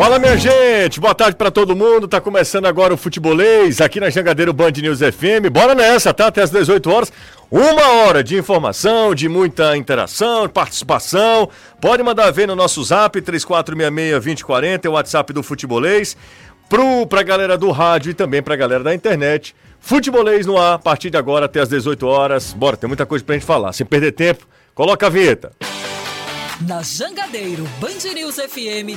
Fala, minha gente! Boa tarde para todo mundo. Tá começando agora o Futebolês aqui na Jangadeiro Band News FM. Bora nessa, tá? Até as 18 horas. Uma hora de informação, de muita interação, participação. Pode mandar ver no nosso zap 3466-2040, é o WhatsApp do Futebolês. Pro, pra galera do rádio e também pra galera da internet. Futebolês no ar, a partir de agora até as 18 horas. Bora, tem muita coisa pra gente falar. Sem perder tempo, coloca a vinheta. Na Jangadeiro Band News FM,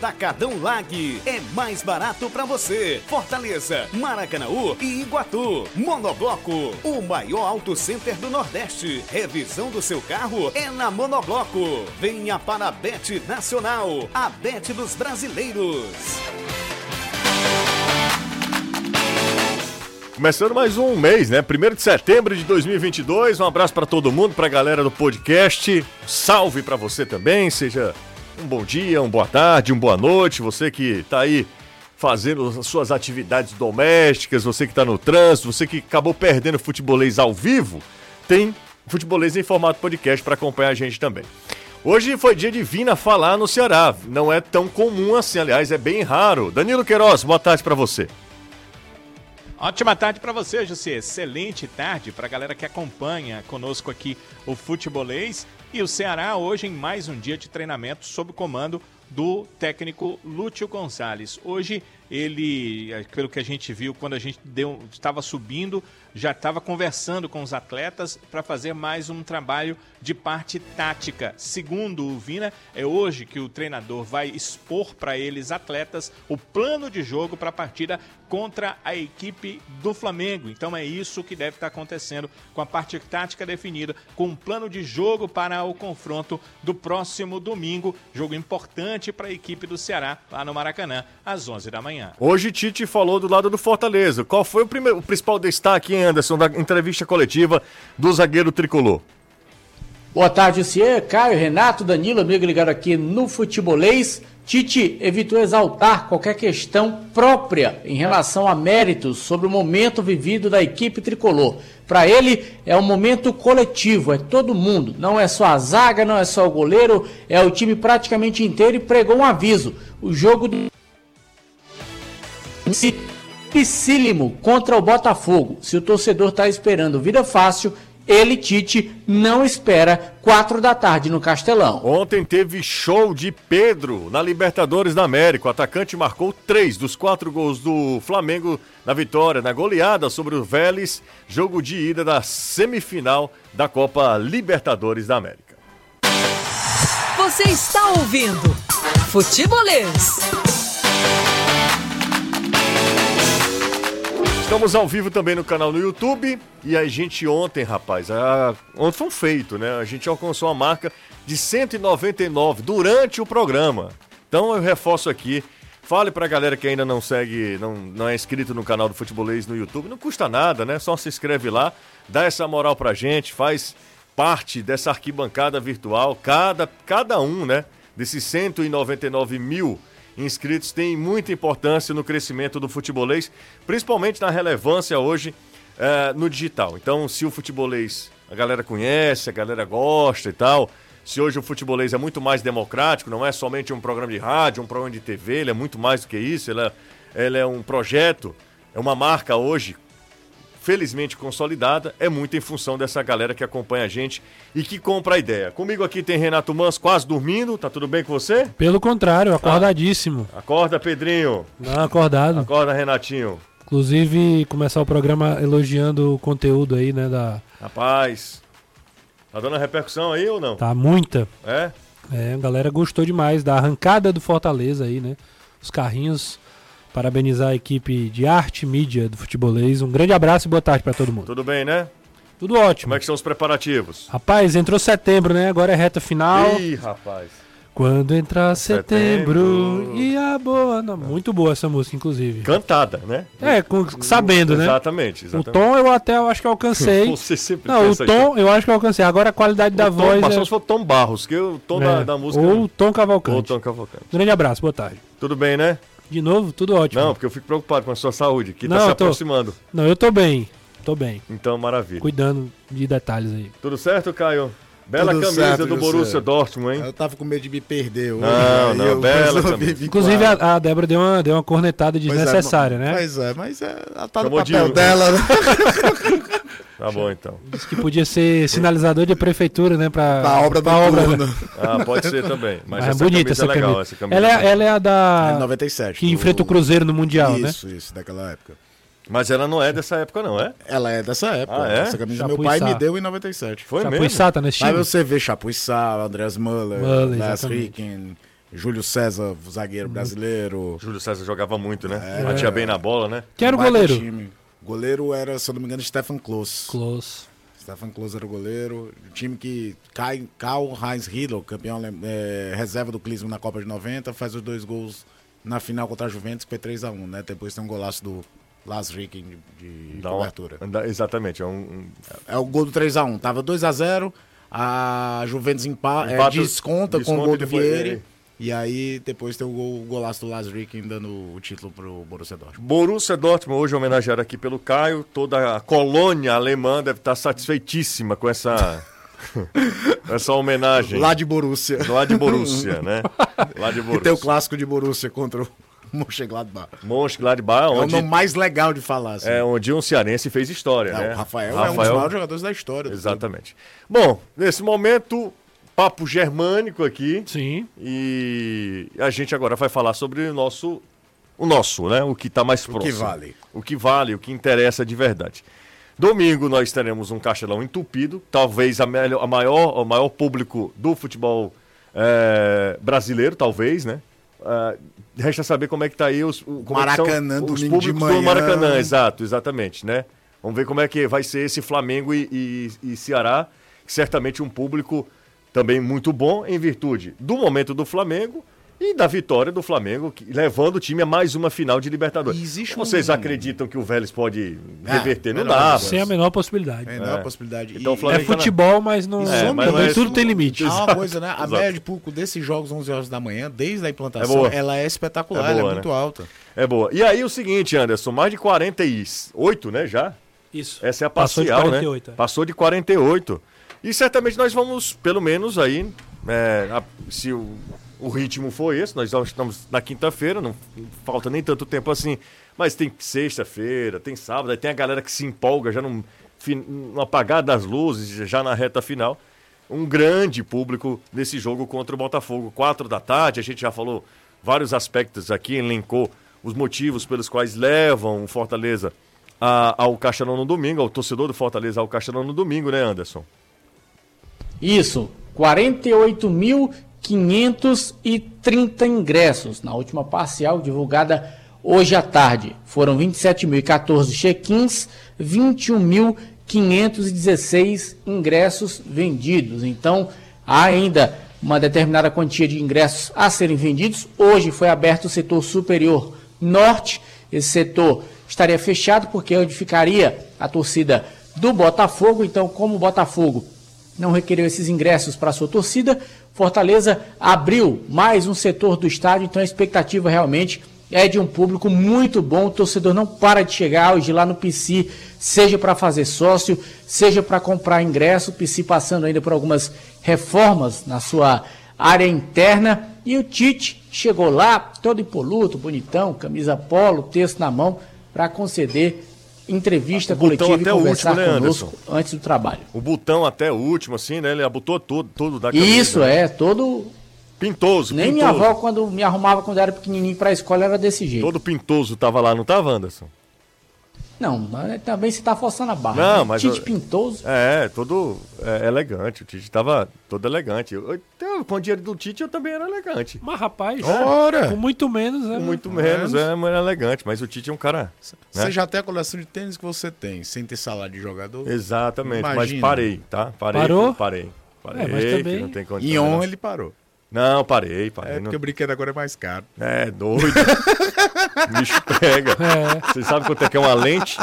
Atacadão Lag, é mais barato para você. Fortaleza, Maracanaú e Iguatu. Monobloco, o maior auto center do Nordeste. Revisão do seu carro é na Monobloco. Venha para a Bet Nacional, a Bet dos brasileiros. Começando mais um mês, né? 1 de setembro de 2022. Um abraço para todo mundo, para a galera do podcast. Salve para você também. Seja um bom dia, uma boa tarde, uma boa noite. Você que tá aí fazendo as suas atividades domésticas, você que tá no trânsito, você que acabou perdendo futebolês ao vivo, tem futebolês em formato podcast para acompanhar a gente também. Hoje foi dia de Vina falar no Ceará. Não é tão comum assim, aliás, é bem raro. Danilo Queiroz, boa tarde para você. Ótima tarde para você, José. Excelente tarde para a galera que acompanha conosco aqui o Futebolês. E o Ceará hoje em mais um dia de treinamento sob comando do técnico Lúcio Gonçalves. Hoje ele, pelo que a gente viu quando a gente deu, estava subindo, já estava conversando com os atletas para fazer mais um trabalho de parte tática. Segundo o Vina, é hoje que o treinador vai expor para eles, atletas, o plano de jogo para a partida contra a equipe do Flamengo. Então é isso que deve estar acontecendo com a parte tática definida, com um plano de jogo para o confronto do próximo domingo. Jogo importante para a equipe do Ceará, lá no Maracanã, às 11 da manhã. Hoje Tite falou do lado do Fortaleza. Qual foi o, primeiro, o principal destaque, Anderson, da entrevista coletiva do zagueiro tricolor? Boa tarde, Ciê, Caio, Renato, Danilo, amigo ligado aqui no Futebolês. Tite evitou exaltar qualquer questão própria em relação a méritos sobre o momento vivido da equipe tricolor. Para ele é um momento coletivo, é todo mundo, não é só a zaga, não é só o goleiro, é o time praticamente inteiro e pregou um aviso. O jogo dificílimo contra o Botafogo. Se o torcedor está esperando vida fácil, ele, Tite, não espera quatro da tarde no Castelão. Ontem teve show de Pedro na Libertadores da América. O atacante marcou três dos quatro gols do Flamengo na vitória, na goleada sobre o Vélez, jogo de ida da semifinal da Copa Libertadores da América. Você está ouvindo Futebolês. Estamos ao vivo também no canal no YouTube. E a gente ontem, rapaz, a... ontem foi um feito, né? A gente alcançou a marca de 199 durante o programa. Então eu reforço aqui. Fale pra galera que ainda não segue, não, não é inscrito no canal do Futebolês no YouTube. Não custa nada, né? Só se inscreve lá, dá essa moral pra gente, faz parte dessa arquibancada virtual. Cada, cada um, né? Desses 199 mil inscritos tem muita importância no crescimento do futebolês, principalmente na relevância hoje é, no digital. Então, se o futebolês a galera conhece, a galera gosta e tal, se hoje o futebolês é muito mais democrático, não é somente um programa de rádio, um programa de TV, ele é muito mais do que isso, ele é, ele é um projeto, é uma marca hoje felizmente consolidada, é muito em função dessa galera que acompanha a gente e que compra a ideia. Comigo aqui tem Renato Mans quase dormindo, tá tudo bem com você? Pelo contrário, acordadíssimo. Ah, acorda, Pedrinho. Não, acordado. Acorda, Renatinho. Inclusive, começar o programa elogiando o conteúdo aí, né, da... Rapaz, tá dando repercussão aí ou não? Tá muita. É? É, a galera gostou demais da arrancada do Fortaleza aí, né? Os carrinhos Parabenizar a equipe de arte e mídia do futebolês. Um grande abraço e boa tarde para todo mundo. Tudo bem, né? Tudo ótimo. Como é que são os preparativos? Rapaz, entrou setembro, né? Agora é reta final. Ih, rapaz. Quando entrar setembro, setembro, e a boa não, muito boa essa música, inclusive. Cantada, né? É, com- sabendo, né? Exatamente, O exatamente. tom eu até eu acho que alcancei. Você sempre Não, o tom eu acho que alcancei. Agora a qualidade da o tom, voz mas é... se for Tom Barros, que o tom da, é, da música... Ou Tom Ou Cavalcante. Tom Cavalcante. Grande abraço, boa tarde. Tudo bem, né? De novo, tudo ótimo. Não, porque eu fico preocupado com a sua saúde, que Não, tá se tô- aproximando. Não, eu tô bem. Tô bem. Então, maravilha. Cuidando de detalhes aí. Tudo certo, Caio? Bela Tudo camisa certo, do. Borussia Dortmund, hein? Eu tava com medo de me perder hoje. Não, não, eu bela resolvi camisa. Inclusive, a, a Débora deu uma, deu uma cornetada Pois é, desnecessária, mas- né? Pois é, mas é, ela tá Chamou no de- papel dela, né? Tá bom, então. Disse que podia ser sinalizador de prefeitura, né? Pra, Da obra do pra obra, né? Ah, pode ser também. Mas, Mas é essa bonita camisa essa é legal, camisa. essa camisa. Ela, é, ela é a da. É 97. que do- enfrenta o Cruzeiro no Mundial, né? Isso, isso, daquela época. Mas ela não é dessa época, não, é? Ela é dessa época. Ah, é? Essa camisa Chapuis meu pai me deu em 97. Foi Chapuis mesmo? Sá tá nesse Aí time? você vê Chapuis Sá, Andreas Muller, exatamente. Ricken, Júlio César, zagueiro brasileiro. Júlio César jogava muito, né? É. Batia bem na bola, né? Quem era o goleiro? time. Goleiro era, se eu não me engano, Stefan Klose. Close. Stefan Klose era o goleiro. O time que cai, Karl Heinz Riedel, campeão é, reserva do Clismo na Copa de 90, faz os dois gols na final contra a Juventus, que foi 3x1, né? Depois tem um golaço do Las Ricken de, de uma- cobertura. exatamente, é um, um- É o gol do 3x1. Tava 2x0, a Juventus empa, é, Empata- desconta, com desconta o gol do Vieri. é. E aí depois tem o, gol, o golaço do Las Ricken dando o título pro Borussia Dortmund. Borussia Dortmund, hoje homenageado aqui pelo Caio. Toda a colônia alemã deve estar satisfeitíssima com essa, essa homenagem. Lá de Borussia. Lá de Borussia, né? Lá de E tem o Borussia. clássico de Borussia contra o Mönchengladbach. Mönchengladbach, É o onde, nome mais legal de falar, assim. é, onde um cearense fez história, É, né? O Rafael, é um dos maiores jogadores da história. Exatamente. Bom, nesse momento, papo germânico aqui. Sim. E a gente agora vai falar sobre o nosso, o nosso, né? O que está mais que próximo. vale. O que vale, o que interessa de verdade. Domingo nós teremos um castelão entupido, talvez a, melhor, a maior, o maior público do futebol eh, brasileiro, talvez, né? Ah, resta saber como é que tá aí os, o- como é que são Maracanã, os domingo de públicos do manhã. Maracanã, exato, exatamente, né? Vamos ver como é que vai ser esse Flamengo e, e- e Ceará, certamente um público também muito bom em virtude do momento do Flamengo e da vitória do Flamengo, que- levando o time a mais uma final de Libertadores. E existe Vocês um- acreditam que o Vélez pode Ah, reverter? não melhor dá. Sem a menor possibilidade. É, não é possibilidade. Então, o E- É futebol, mas não. É, também mas não é- tudo tem limite. Há uma coisa, né? A Exato. média de público desses jogos 11 horas da manhã, desde a implantação, É ela é espetacular, É boa, ela é né? muito alta. É boa. E aí o seguinte, Anderson, mais de 48, né, já? Isso. Essa é a Passou de parcial, 48, né? é. Passou de 48. E certamente nós vamos, pelo menos aí, é, a- se o, o ritmo for esse, nós estamos na quinta-feira, não falta nem tanto tempo assim, mas tem sexta-feira, tem sábado, aí tem a galera que se empolga já no, apagar das luzes, já na reta final. Um grande público nesse jogo contra o Botafogo. Quatro da tarde, a gente já falou vários aspectos aqui, elencou os motivos pelos quais levam o Fortaleza a- ao Castelão no domingo, ao torcedor do Fortaleza ao Castelão no domingo, né, Anderson? Isso, 48.530 ingressos na última parcial divulgada hoje à tarde. Foram 27.014 check-ins, 21.516 ingressos vendidos. Então, há ainda uma determinada quantia de ingressos a serem vendidos. Hoje foi aberto o setor superior norte. Esse setor estaria fechado porque é onde ficaria a torcida do Botafogo. Então, como o Botafogo não requereu esses ingressos para sua torcida. Fortaleza abriu mais um setor do estádio, então a expectativa realmente é de um público muito bom. O torcedor não para de chegar hoje lá no PC, seja para fazer sócio, seja para comprar ingresso. O PC passando ainda por algumas reformas na sua área interna. E o Tite chegou lá, todo impoluto, bonitão, camisa polo, texto na mão, para conceder entrevista O coletiva e até o conversar último, né, conosco Anderson? antes do trabalho. O botão até o último, assim, né? Ele abotou tudo, tudo da camisa. Isso é, todo. Pintoso, Nem pintoso. minha avó, quando me arrumava quando era pequenininho pra escola, era desse jeito. Todo pintoso tava lá, não tava, Anderson? Não, mas também você tá forçando a barra. Não, né? mas Tite eu- Pintoso. É, todo é, elegante. O Tite tava todo elegante. Eu, eu, com o dinheiro do Tite, eu também era elegante. Mas, rapaz, Ora! com muito menos, né? Com muito menos, é, mas era elegante. Mas o Tite é um cara. né? Você já tem a coleção de tênis que você tem, sem ter salário de jogador. Exatamente, mas Imagina. parei, tá? Parei. Parou? Parei. Parei, É, mas também- não tem condição. Em on ele parou. Não, parei, parei. É não- porque o brinquedo agora é mais caro. É, doido. o bicho pega. É. Você sabe quanto é que é uma lente?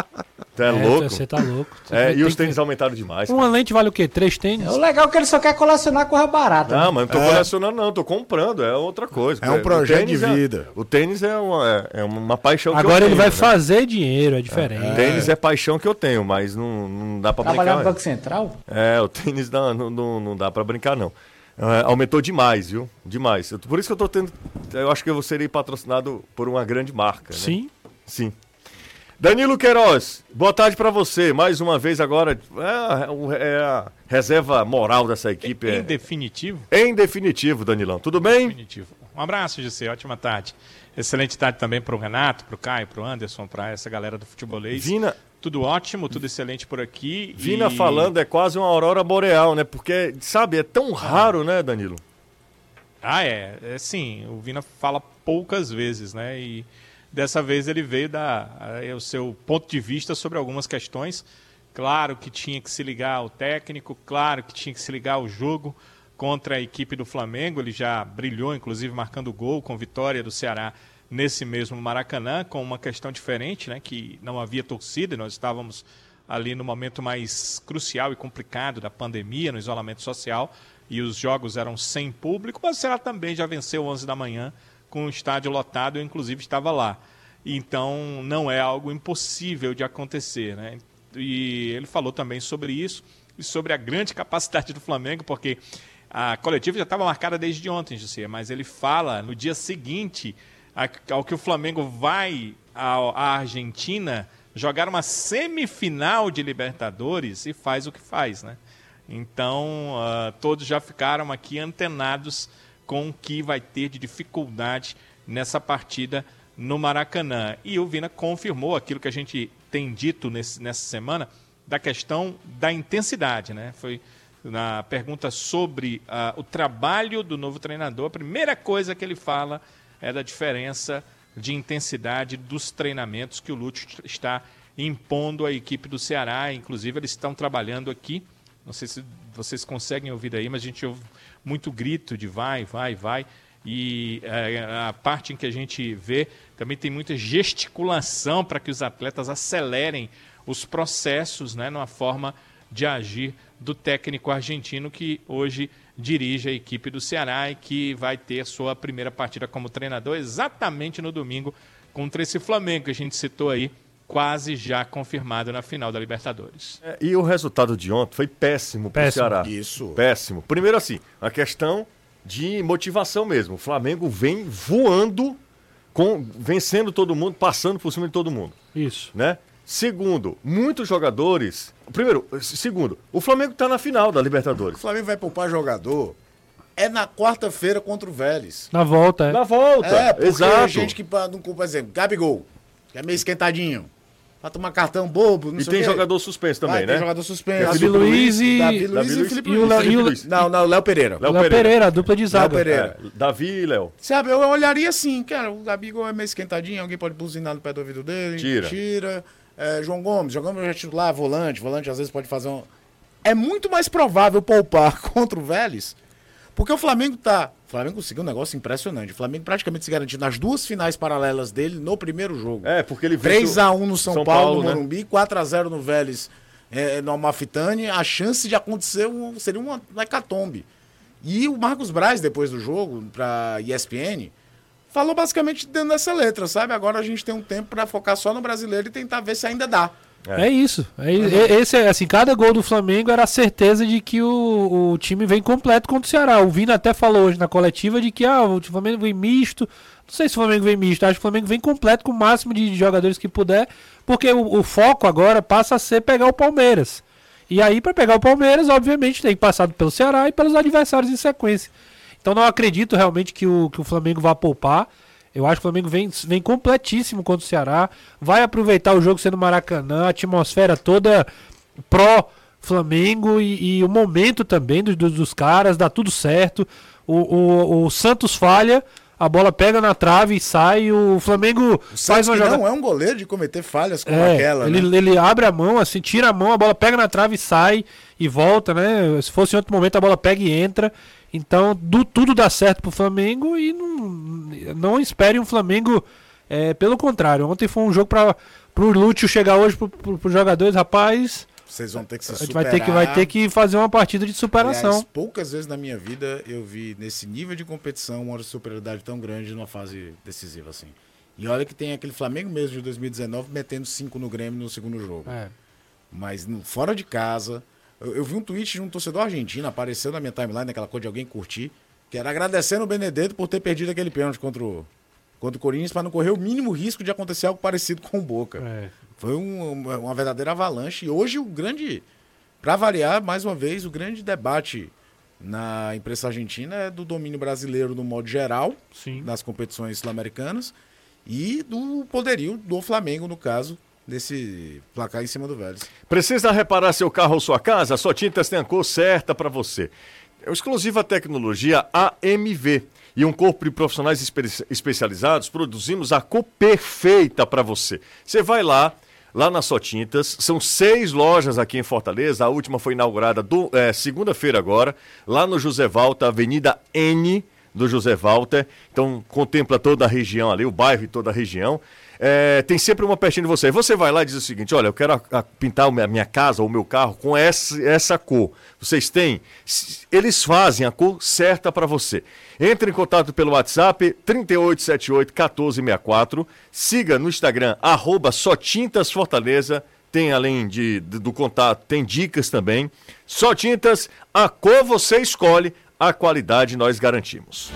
Tu é, louco. Você tá louco. Você É, tem e os que- tênis aumentaram demais. Uma lente vale o quê? Três tênis? O legal é que ele só quer colecionar coisa barata. né? Não, mas não tô colecionando, não, tô comprando, é outra coisa. É um projeto de é- vida. o tênis é uma, é uma paixão que eu Agora ele tenho, vai né? fazer dinheiro, é diferente. Tênis é paixão que eu tenho, mas não, não dá pra Trabalhar no brincar. Banco Central? É, o tênis não, não, não, não dá pra brincar, não. É, aumentou demais, viu? Demais. Eu- Por isso que eu tô tendo. Eu acho que eu serei patrocinado por uma grande marca. Né? Sim. Sim. Danilo Queiroz, boa tarde pra você. Mais uma vez agora. É, a- o- é a reserva moral dessa equipe. Em É, definitivo, em definitivo, Danilão. Tudo bem? definitivo. Um abraço, José. Ótima tarde. Excelente tarde também para o Renato, para o Caio, para o Anderson, para essa galera do futebolês. Vina, Tudo ótimo, tudo excelente por aqui. Vina e- falando é quase uma aurora boreal, né? Porque, sabe, é tão raro, né, Danilo? Ah, é. é sim, o Vina fala poucas vezes, né? E dessa vez ele veio dar eh, o seu ponto de vista sobre algumas questões. Claro que tinha que se ligar ao técnico, claro que tinha que se ligar ao jogo contra a equipe do Flamengo. Ele já brilhou, inclusive, marcando gol com vitória do Ceará nesse mesmo Maracanã, com uma questão diferente, né? Que não havia torcida, nós estávamos ali no momento mais crucial e complicado da pandemia, no isolamento social, e os jogos eram sem público, mas o Ceará também já venceu 11 da manhã com o estádio lotado, eu inclusive estava lá. Então não é algo impossível de acontecer, né? E ele falou também sobre isso e sobre a grande capacidade do Flamengo, porque a coletiva já estava marcada desde ontem, José, mas ele fala no dia seguinte ao que o Flamengo vai à Argentina jogar uma semifinal de Libertadores e faz o que faz, né? Então, ah, todos já ficaram aqui antenados com o que vai ter de dificuldade nessa partida no Maracanã. E o Vina confirmou aquilo que a gente tem dito nesse- nessa semana da questão da intensidade, né? Foi na pergunta sobre ah, o trabalho do novo treinador, a primeira coisa que ele fala é da diferença de intensidade dos treinamentos que o Lúcio está impondo à equipe do Ceará. Inclusive, eles estão trabalhando aqui. Não sei se vocês conseguem ouvir aí, mas a gente ouve muito grito de vai, vai, vai. E eh, a parte em que a gente vê também tem muita gesticulação para que os atletas acelerem os processos, né, numa forma de agir do técnico argentino que hoje dirige a equipe do Ceará e que vai ter sua primeira partida como treinador exatamente no domingo contra esse Flamengo que a gente citou aí, quase já confirmado na final da Libertadores. É, E o resultado de ontem foi péssimo pro Péssimo. Ceará. Isso. Péssimo. Primeiro assim, a questão de motivação mesmo. O Flamengo vem voando, com, vencendo todo mundo, passando por cima de todo mundo, Isso. né? Segundo, muitos jogadores... Primeiro, segundo, o Flamengo tá na final da O Libertadores. Flamengo vai poupar jogador. É na quarta-feira contra o Vélez. Na volta, é. Na volta, É, porque exato. gente que, não, por exemplo, Gabigol, que é meio esquentadinho. Pra tomar cartão bobo, não E sei tem o jogador suspenso também, Vai, né? Tem jogador suspenso. Davi Luiz e- Davi Luiz e Luiz Felipe e o Luiz. Léo- Felipe e o- Luiz. Não, não, Léo Pereira. Léo Léo Pereira. Pereira, a dupla de zaga. Pereira. É, Davi e Léo. Sabe, eu olharia assim, cara, o Gabigol é meio esquentadinho, alguém pode buzinar no pé do ouvido dele. Tira. Tira. É, João Gomes, João Gomes é titular, volante, volante às vezes pode fazer um... É muito mais provável poupar contra o Vélez, porque o Flamengo tá... O Flamengo conseguiu um negócio impressionante. O Flamengo praticamente se garantiu nas duas finais paralelas dele no primeiro jogo. É, porque ele venceu- 3x1 no São, São Paulo, Paulo, no né? Morumbi, 4x0 no Vélez, é, no Amalfitani. A chance de acontecer um- seria uma hecatombe. E o Marcos Braz, depois do jogo, pra ESPN, falou basicamente dentro dessa letra, sabe? Agora a gente tem um tempo pra focar só no brasileiro e tentar ver se ainda dá. É isso. É, i- e- esse é assim, cada gol do Flamengo era a certeza de que o, o time vem completo contra o Ceará. O Vina até falou hoje na coletiva de que ah, o Flamengo vem misto. Não sei se o Flamengo vem misto, acho que o Flamengo vem completo com o máximo de jogadores que puder, porque o, o foco agora passa a ser pegar o Palmeiras. E aí, para pegar o Palmeiras, obviamente, tem que passar pelo Ceará e pelos adversários em sequência. Então não acredito realmente que o, que o Flamengo vá poupar. Eu acho que o Flamengo vem, vem completíssimo contra o Ceará. Vai aproveitar o jogo sendo Maracanã, a atmosfera toda pró-Flamengo e, e o momento também dos, dos, dos caras, dá tudo certo. O, o, o Santos falha, a bola pega na trave e sai. O Flamengo faz Faz uma jogada. não é um goleiro de cometer falhas como É, aquela, ele, né? ele abre a mão, assim, tira a mão, a bola pega na trave e sai e volta, né? Se fosse em outro momento, a bola pega e entra. Então, do, tudo dá certo pro Flamengo e não, não espere um Flamengo. É, pelo contrário, ontem foi um jogo para pro Lúcio chegar hoje pro, pros jogadores, rapaz. Vocês vão ter que se A gente superar. vai ter, que, vai ter que fazer uma partida de superação. Aliás, poucas vezes na minha vida eu vi nesse nível de competição uma superioridade tão grande numa fase decisiva assim. E olha que tem aquele Flamengo mesmo de 2019 metendo 5 no Grêmio no segundo jogo. É. Mas no- fora de casa, eu, eu vi um tweet de um torcedor argentino, apareceu na minha timeline, aquela coisa de alguém curtir, que era agradecendo o Benedetto por ter perdido aquele pênalti contra o, contra o Corinthians para não correr o mínimo risco de acontecer algo parecido com o Boca. É. Foi um- uma, verdadeira avalanche. E hoje o grande, para variar, mais uma vez, o grande debate na imprensa argentina é do domínio brasileiro no modo geral, Sim. nas competições sul-americanas, e do poderio do Flamengo, no caso, desse placar em cima do Vélez. Precisa reparar seu carro ou sua casa? A Só Tintas tem a cor certa para você. É exclusiva tecnologia AMV. E um corpo de profissionais espe- especializados produzimos a cor perfeita para você. Você vai lá, lá na Só Tintas. São seis lojas aqui em Fortaleza. A última foi inaugurada é, segunda-feira agora, lá no José Valta, Avenida N do José Walter. Então contempla toda a região ali, o bairro e toda a região. É, tem sempre uma pertinho de você. Você vai lá e diz o seguinte: olha, eu quero a- a- pintar a minha- casa ou o meu carro com essa, essa cor. Vocês têm? Eles fazem a cor certa para você. Entre em contato pelo WhatsApp 3878-1464. Siga no Instagram, arroba Fortaleza. Tem, além de- do contato, tem dicas também. Só Tintas, a cor você escolhe, a qualidade nós garantimos.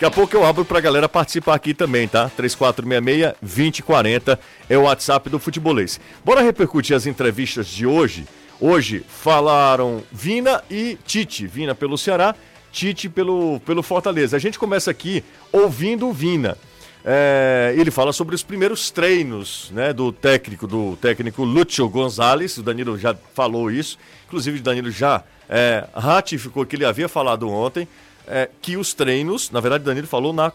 Daqui a pouco eu abro pra galera participar aqui também, tá? 3466-2040 é o WhatsApp do Futebolês. Bora repercutir as entrevistas de hoje. Hoje falaram Vina e Tite. Vina pelo Ceará, Tite pelo, pelo Fortaleza. A gente começa aqui ouvindo o Vina. É, ele fala sobre os primeiros treinos né, do técnico, do técnico Lúcio Gonzalez. O Danilo já falou isso. Inclusive, o Danilo já é, ratificou que ele havia falado ontem é, que os treinos, na verdade, Danilo falou na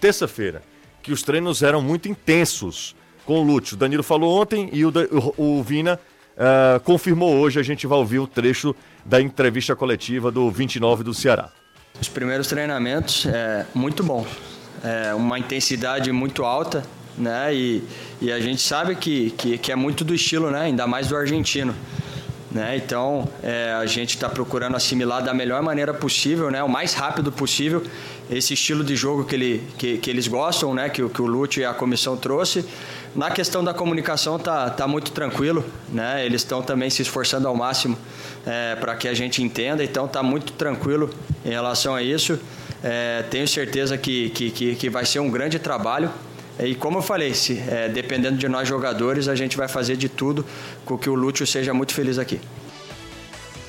terça-feira, que os treinos eram muito intensos com o Lúcio. Danilo falou ontem e o, o- o Vina ah, confirmou hoje. A gente vai ouvir o trecho da entrevista coletiva do 29 do Ceará. Os primeiros treinamentos é muito bom, é uma intensidade muito alta, né? E, e a gente sabe que, que, que é muito do estilo, né? Ainda mais do argentino. Né? Então é, a gente está procurando assimilar da melhor maneira possível, né? o mais rápido possível, esse estilo de jogo que, ele, que, que eles gostam, né? que, que o Lute e a comissão trouxe. Na questão da comunicação tá, tá muito tranquilo, né? eles estão também se esforçando ao máximo para que a gente entenda, então tá muito tranquilo em relação a isso. É, tenho certeza que, que, que, que vai ser um grande trabalho. E como eu falei, se, é, dependendo de nós jogadores, a gente vai fazer de tudo com que o Lúcio seja muito feliz aqui.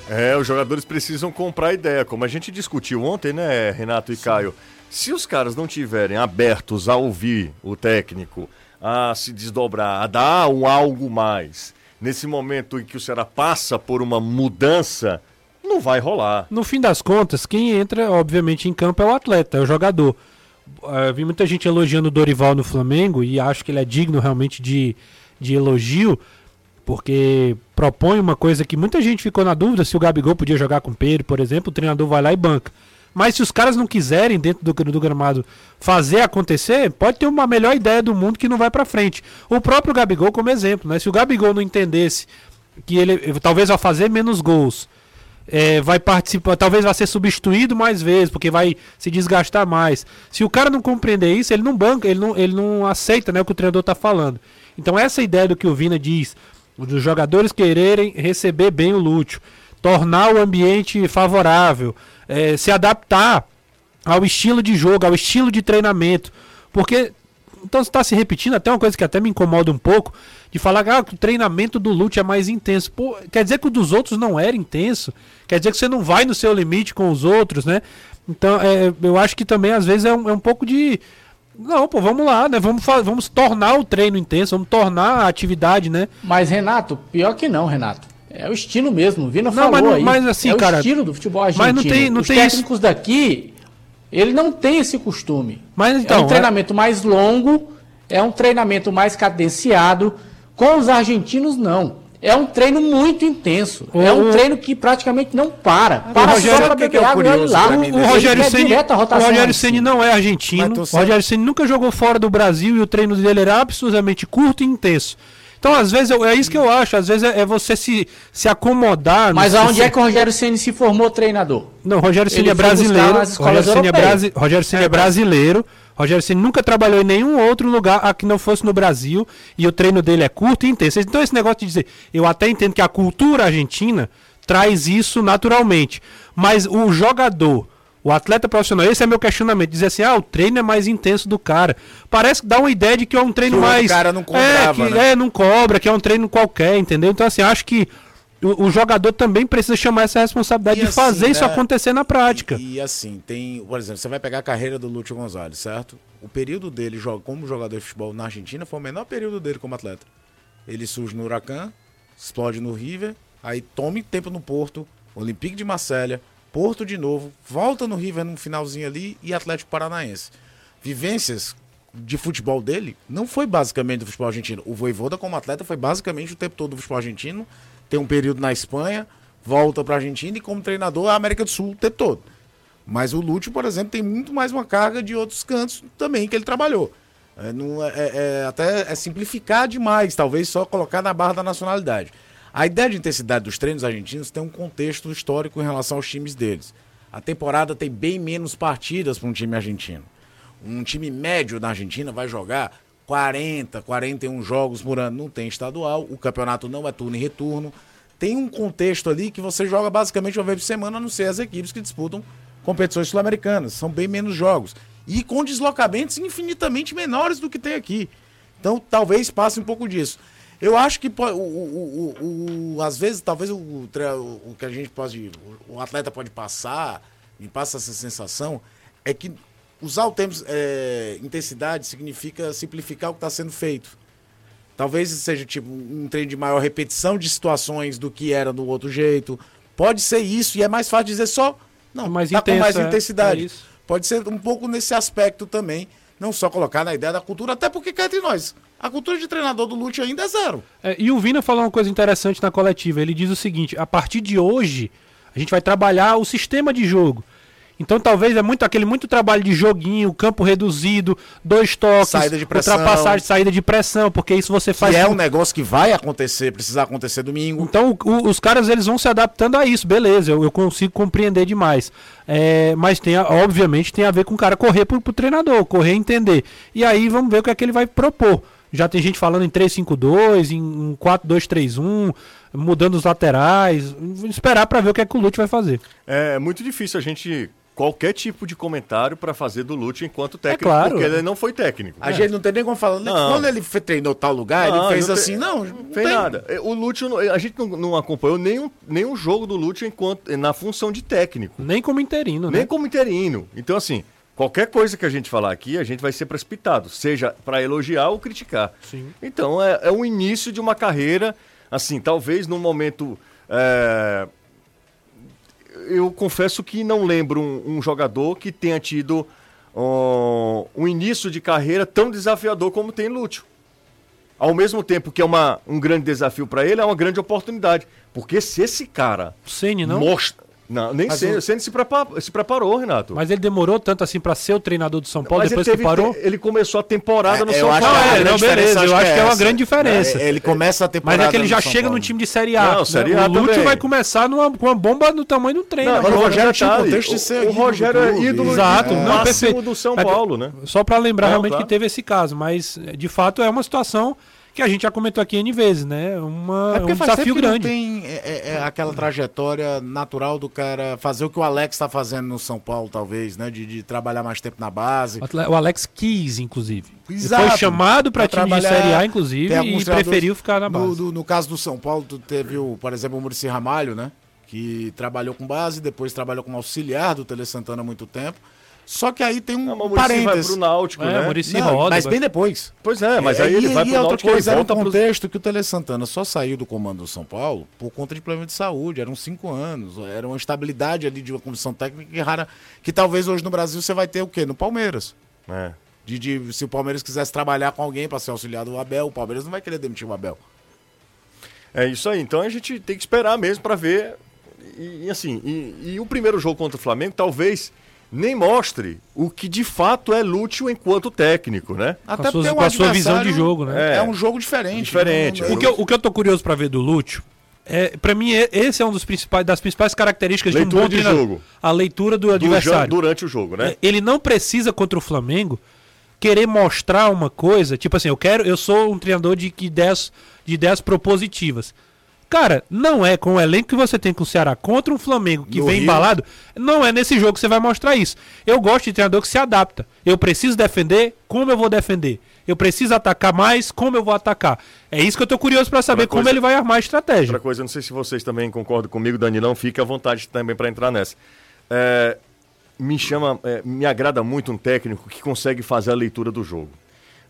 É, os jogadores precisam comprar a ideia, como a gente discutiu ontem, né, Renato e Caio? Se os caras não tiverem abertos a ouvir o técnico, a se desdobrar, a dar um algo mais, nesse momento em que o Ceará passa por uma mudança, não vai rolar. No fim das contas, quem entra, obviamente, em campo é o atleta, é o jogador. Ah, vi muita gente elogiando o Dorival no Flamengo e acho que ele é digno realmente de, de elogio, porque propõe uma coisa que muita gente ficou na dúvida se o Gabigol podia jogar com o Pedro, por exemplo, o treinador vai lá e banca. Mas se os caras não quiserem, dentro do, do gramado, fazer acontecer, pode ter uma melhor ideia do mundo que não vai pra frente. O próprio Gabigol, como exemplo, né? Se o Gabigol não entendesse que ele talvez vai fazer menos gols, é, vai participar, talvez vai ser substituído mais vezes, porque vai se desgastar mais. Se o cara não compreender isso, ele não banca, ele não, ele não aceita né, o que o treinador está falando. Então essa ideia do que o Vina diz, dos jogadores quererem receber bem o Lúcio, tornar o ambiente favorável, é, se adaptar ao estilo de jogo, ao estilo de treinamento, porque então está se repetindo até uma coisa que até me incomoda um pouco de falar ah, que o treinamento do Lute é mais intenso. Pô, quer dizer que o dos outros não era intenso? Quer dizer que você não vai no seu limite com os outros, né? Então, é, eu acho que também às vezes é um, é um pouco de não, pô, vamos lá, né? Vamos, vamos tornar o treino intenso, vamos tornar a atividade, né? Mas, Renato, pior que não, Renato. É o estilo mesmo, o Vina Não, falou mas não- aí. mas assim, é cara, o estilo do futebol mas argentino. não tem- não Os tem isso. técnicos daqui, ele não tem esse costume. Mas é então, um treinamento mais longo, é um treinamento mais cadenciado. Com os argentinos, não. É um treino muito intenso. O- é um o- treino que praticamente não para. Para Rogério, só para sabe o que beber que é água e lá. pra mim O Rogério Ceni, o Rogério Ceni não é argentino. O Rogério Ceni nunca jogou fora do Brasil e o treino dele era absurdamente curto e intenso. Então, às vezes, eu- é isso que eu acho. Às vezes é, é você se, se acomodar. Mas aonde se- é que o Rogério Ceni se formou treinador? Não, o Rogério Ceni é brasileiro. Rogério Ceni é, brasi Rogério Ceni é brasileiro. Rogério Ceni nunca trabalhou em nenhum outro lugar a que não fosse no Brasil e o treino dele é curto e intenso. Então esse negócio de dizer, eu até entendo que a cultura argentina traz isso naturalmente, mas o jogador, o atleta profissional, esse é meu questionamento, dizer assim, ah, o treino é mais intenso do cara. Parece que dá uma ideia de que é um treino Que o mais cara não é, cobrava, que, né? é, não cobra, que é um treino qualquer, entendeu? Então assim, acho que o, o jogador também precisa chamar essa responsabilidade E de fazer assim, isso né? acontecer na prática. E, e assim, tem, por exemplo, você vai pegar a carreira do Lúcio Gonzalez, certo? O período dele como jogador de futebol na Argentina foi o menor período dele como atleta. Ele surge no Huracan, explode no River, aí tome tempo no Porto, Olympique de Marselha, Porto de novo, volta no River no finalzinho ali e Atlético Paranaense. Vivências de futebol dele não foi basicamente do futebol argentino. O Voivoda como atleta foi basicamente o tempo todo do futebol argentino, tem um período na Espanha, volta para a Argentina e como treinador a América do Sul o tempo todo. Mas o Lúcio, por exemplo, tem muito mais uma carga de outros cantos também que ele trabalhou. É, não é- é- é até é simplificar demais, talvez só colocar na barra da nacionalidade. A ideia de intensidade dos treinos argentinos tem um contexto histórico em relação aos times deles. A temporada tem bem menos partidas para um time argentino. Um time médio na Argentina vai jogar 40, 41 jogos por ano. Não tem estadual, o campeonato não é turno e retorno. Tem um contexto ali que você joga basicamente uma vez por semana, a não ser as equipes que disputam competições sul-americanas. São bem menos jogos. E com deslocamentos infinitamente menores do que tem aqui. Então talvez passe um pouco disso. Eu acho que o, o- o- o- às vezes, talvez o, o- que a gente pode. O, atleta pode passar, me passa essa sensação, é que usar o termo é, intensidade significa simplificar o que está sendo feito. Talvez seja tipo um treino de maior repetição de situações do que era do outro jeito. Pode ser isso, e é mais fácil dizer só. Não, É mais tá com intenso, mais é, intensidade. é. Pode ser um pouco nesse aspecto também. Não só colocar na ideia da cultura, até porque cá entre nós. A cultura de treinador do Lute ainda é zero. É, e o Vina falou uma coisa interessante na coletiva. Ele diz o seguinte: a partir de hoje, a gente vai trabalhar o sistema de jogo. Então talvez é muito aquele muito trabalho de joguinho, campo reduzido, dois toques, Saída de pressão. ultrapassagem, saída de pressão, porque isso você Que faz. é com- um negócio que vai acontecer, precisar acontecer domingo. Então o- o- os caras eles vão se adaptando a isso, beleza, eu, eu consigo compreender demais. É, mas tem, obviamente tem a ver com o cara correr pro, pro treinador, correr e entender. E aí vamos ver o que é que ele vai propor. Já tem gente falando em 3-5-2, em 4-2-3-1, mudando os laterais. Esperar pra ver o que é que o Lute vai fazer. É muito difícil a gente. Qualquer tipo de comentário para fazer do Lute enquanto técnico, claro. porque ele não foi técnico. A gente não tem nem como falar. né? Não. Quando ele treinou tal lugar, Não, ele fez não tem- assim, não, Não não fez tem. nada. É, O Lute, a gente não, não acompanhou nenhum, nenhum jogo do Lute enquanto, na função de técnico. Nem como interino, Nem né? como interino. Então, assim, qualquer coisa que a gente falar aqui, a gente vai ser precipitado, seja para elogiar ou criticar. Sim. Então, é, é o início de uma carreira, assim, talvez num momento. é, Eu confesso que não lembro um, um jogador que tenha tido ó, um início de carreira tão desafiador como tem Lúcio. Ao mesmo tempo que é uma, um grande desafio para ele, é uma grande oportunidade. Porque se esse cara Ceni não. mostra. Não, nem sei. o- Ceni se, se preparou, Renato. Mas ele demorou tanto assim pra ser o treinador do São Paulo Mas depois ele, que teve- parou? ele começou a temporada no É, eu São Paulo. é, não, beleza, eu acho que é uma grande diferença. É, Ele começa a temporada. Mas é que ele já no São chega Paulo. no time de Série A. Não, né? Série A o Lúcio também. vai começar numa, com uma bomba do tamanho do treino. Não, agora. o Rogério tinha detalhe, contexto de o- ser o Rogério é ídolo Exato, é, não, perfeito. do São Paulo, né? Só pra lembrar realmente que teve esse caso, mas de fato é uma situação que a gente já comentou aqui N vezes, né? Uma, É um desafio grande. Não tem é, é, é aquela trajetória natural do cara fazer o que o Alex está fazendo no São Paulo, talvez, né? De, de trabalhar mais tempo na base. O Alex quis, inclusive. Ele Exato. foi chamado Pra time de. Série A, inclusive, e preferiu ficar na No, base. do- no caso do São Paulo, tu teve, o, por exemplo, o Murici Ramalho, né? Que trabalhou com base, depois trabalhou como auxiliar do Tele Santana há muito tempo. Só que aí tem um Não, mas o Muricy vai parênteses. pro Náutico, É, né? Muricy Não, roda. mas bem depois. Pois é, mas aí ele vai pro outra Náutico e coisa, era um volta pro... contexto que o Tele Santana só saiu do comando do São Paulo por conta de problema de saúde. Eram cinco anos. Era uma estabilidade ali de uma comissão técnica que rara. Que talvez hoje no Brasil você vai ter o quê? No Palmeiras. É. De, de- se o Palmeiras quisesse trabalhar com alguém para ser auxiliar do Abel, o Palmeiras não vai querer demitir o Abel. É isso aí. Então a gente tem que esperar mesmo para ver. E, e assim, e, e, o primeiro jogo contra o Flamengo talvez nem mostre o que de fato é Lúcio enquanto técnico, né? Até com, a sua, com a sua visão de jogo, né? É, é um jogo diferente. Diferente. Né? O, que eu, o que eu tô curioso para ver do Lúcio é, para mim, esse é um dos principais das principais características leitura de um bom de jogo. A leitura do adversário. durante o jogo, né? É, ele não precisa contra o Flamengo querer mostrar uma coisa, tipo assim, eu quero, eu sou um treinador de ideias, de ideias propositivas. Cara, não é com o elenco que você tem com o Ceará contra um Flamengo que no vem Rio. embalado, não é nesse jogo que você vai mostrar isso. Eu gosto de treinador que se adapta. Eu preciso defender, como eu vou defender? Eu preciso atacar mais, como eu vou atacar? É isso que eu tô curioso para saber como ele vai armar a estratégia. Outra coisa, não sei se vocês também concordam comigo, Danilão, fique à vontade também para entrar nessa. É, me chama, é, me agrada muito um técnico que consegue fazer a leitura do jogo.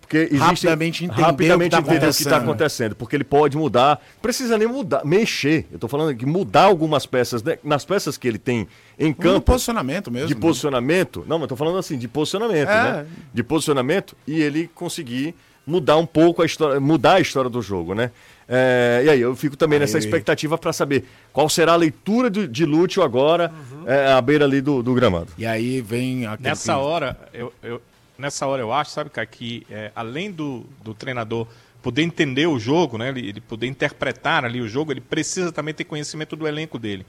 Porque existe, rapidamente entender rapidamente o que está tá acontecendo. Porque ele pode mudar, precisa nem mudar, mexer. Eu estou falando que mudar algumas peças, né? nas peças que ele tem em campo. De posicionamento mesmo. De né? posicionamento. Não, mas estou falando assim, de posicionamento, é. né? De posicionamento e ele conseguir mudar um pouco a história, mudar a história do jogo, né? É, e aí, eu fico também aí. nessa expectativa para saber qual será a leitura de, de Lúcio agora, uhum. é, à beira ali do, do, gramado. E aí vem. Nessa hora, eu, eu, nessa hora eu acho, sabe, cara, que é, além do, do treinador poder entender o jogo, né, ele, ele poder interpretar ali o jogo, ele precisa também ter conhecimento do elenco dele.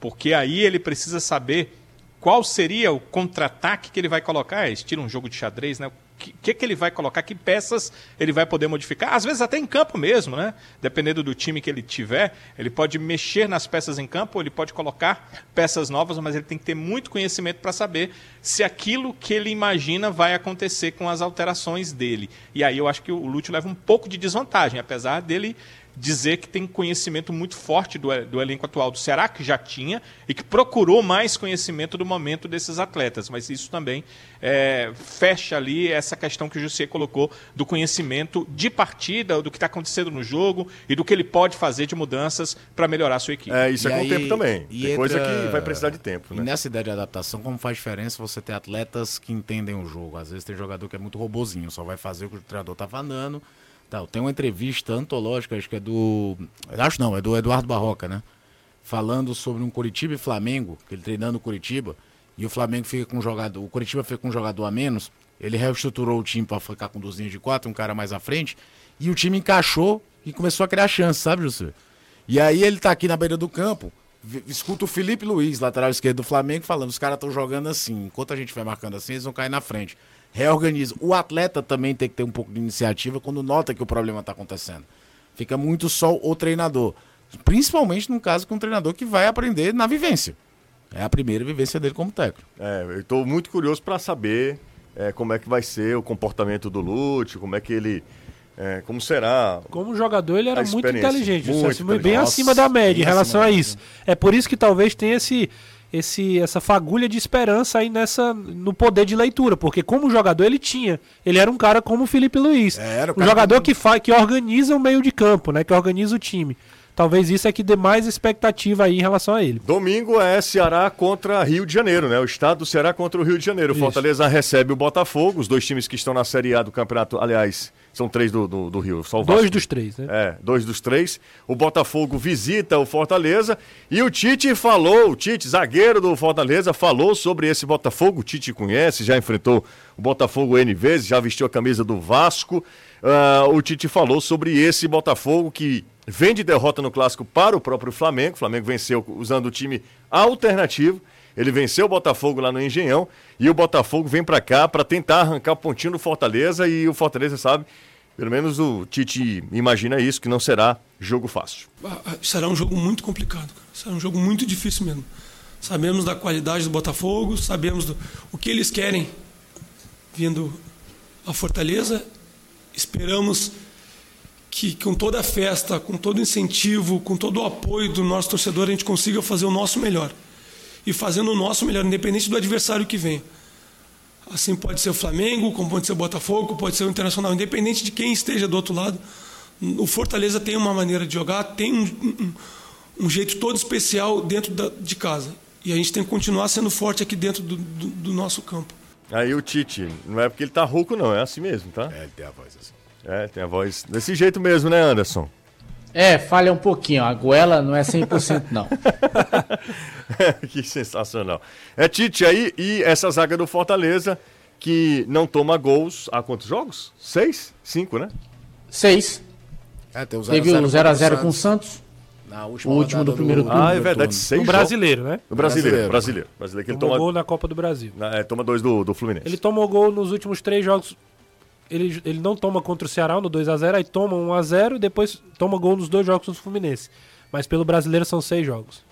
Porque aí ele precisa saber qual seria o contra-ataque que ele vai colocar, estilo um jogo de xadrez, né? que, que, que ele vai colocar, que peças ele vai poder modificar, às vezes até em campo mesmo, né? Dependendo do time que ele tiver, ele pode mexer nas peças em campo, ele pode colocar peças novas, mas ele tem que ter muito conhecimento para saber se aquilo que ele imagina vai acontecer com as alterações dele. E aí eu acho que o Lúcio leva um pouco de desvantagem, apesar dele dizer que tem conhecimento muito forte do, do elenco atual do Ceará, que já tinha, e que procurou mais conhecimento do momento desses atletas. Mas isso também é, fecha ali essa questão que o José colocou do conhecimento de partida, do que está acontecendo no jogo e do que ele pode fazer de mudanças para melhorar a sua equipe. É, isso e é com o tempo também. Tem entra... coisa que vai precisar de tempo. Né? E nessa ideia de adaptação, como faz diferença você ter atletas que entendem o jogo? Às vezes tem jogador que é muito robozinho, só vai fazer o que o treinador está falando Tal. Tem uma entrevista antológica, acho que é do. Acho não, é do Eduardo Barroca, né? Falando sobre um Curitiba e Flamengo, ele treinando o Curitiba, e o Flamengo fica com um jogador. O Curitiba fica com um jogador a menos. Ele reestruturou o time para ficar com duas linhas de quatro, um cara mais à frente, e o time encaixou e começou a criar chance, sabe, José? E aí ele tá aqui na beira do campo, escuta o Felipe Luiz, lateral esquerdo do Flamengo, falando: os caras estão jogando assim. Enquanto a gente vai marcando assim, eles vão cair na frente reorganiza. O atleta também tem que ter um pouco de iniciativa quando nota que o problema está acontecendo. Fica muito só o treinador. Principalmente no caso com um treinador que vai aprender na vivência. É a primeira vivência dele como técnico. É, eu estou muito curioso para saber é, como é que vai ser o comportamento do Lute, como é que ele. É, como será? Como jogador, ele era muito inteligente, muito inteligente. bem Nossa, acima da média em relação a isso. É por isso que talvez tenha esse esse essa fagulha de esperança aí nessa no poder de leitura, porque como jogador ele tinha, ele era um cara como o Felipe Luiz, é, um jogador que faz que organiza o meio de campo, né, que organiza o time. Talvez isso é que dê mais expectativa aí em relação a ele. Domingo é Ceará contra Rio de Janeiro, né? O estado do Ceará contra o Rio de Janeiro. Isso. Fortaleza recebe o Botafogo, os dois times que estão na Série A do campeonato, aliás, são três do, do, do Rio. Só dois dos três, né? É, dois dos três. O Botafogo visita o Fortaleza e o Tite falou, o Tite, zagueiro do Fortaleza, falou sobre esse Botafogo. O Tite conhece, já enfrentou o Botafogo N vezes, já vestiu a camisa do Vasco. Uh, o Tite falou sobre esse Botafogo que vem de derrota no clássico para o próprio Flamengo. O Flamengo venceu usando o time alternativo. Ele venceu o Botafogo lá no Engenhão e o Botafogo vem para cá para tentar arrancar o pontinho do Fortaleza e o Fortaleza sabe, pelo menos o Tite imagina isso, que não será jogo fácil. Ah, ah, será um jogo muito complicado, cara. será um jogo muito difícil mesmo. Sabemos da qualidade do Botafogo, sabemos do, o que eles querem vindo a Fortaleza. Esperamos que com toda a festa, com todo o incentivo, com todo o apoio do nosso torcedor, a gente consiga fazer o nosso melhor. E fazendo o nosso melhor, independente do adversário que vem. Assim pode ser o Flamengo, como pode ser o Botafogo, pode ser o Internacional, independente de quem esteja do outro lado. O Fortaleza tem uma maneira de jogar, tem um, um, um jeito todo especial dentro da, de casa. E a gente tem que continuar sendo forte aqui dentro do, do, do nosso campo. Aí o Tite, não é porque ele tá rouco, não, é assim mesmo, tá? É, ele tem a voz assim. É, tem a voz desse jeito mesmo, né, Anderson? É, falha um pouquinho. A goela não é 100% não. que sensacional. É Tite aí e essa zaga do Fortaleza que não toma gols há quantos jogos? Seis? Cinco, né? Seis. É, tem o Teve o 0x0 com o Santos. Na O última último rodada do primeiro turno. Ah, é verdade. Seis jogos. brasileiro, né? No brasileiro, Brasileiro. brasileiro. Brasileiro, que ele Tomou toma, gol na Copa do Brasil. na- é, toma dois do, do Fluminense. Ele tomou gol nos últimos três jogos. Ele, ele não toma contra o Ceará no 2x0, aí toma 1x0 e depois toma gol nos dois jogos do Fluminense. Mas pelo brasileiro são seis jogos.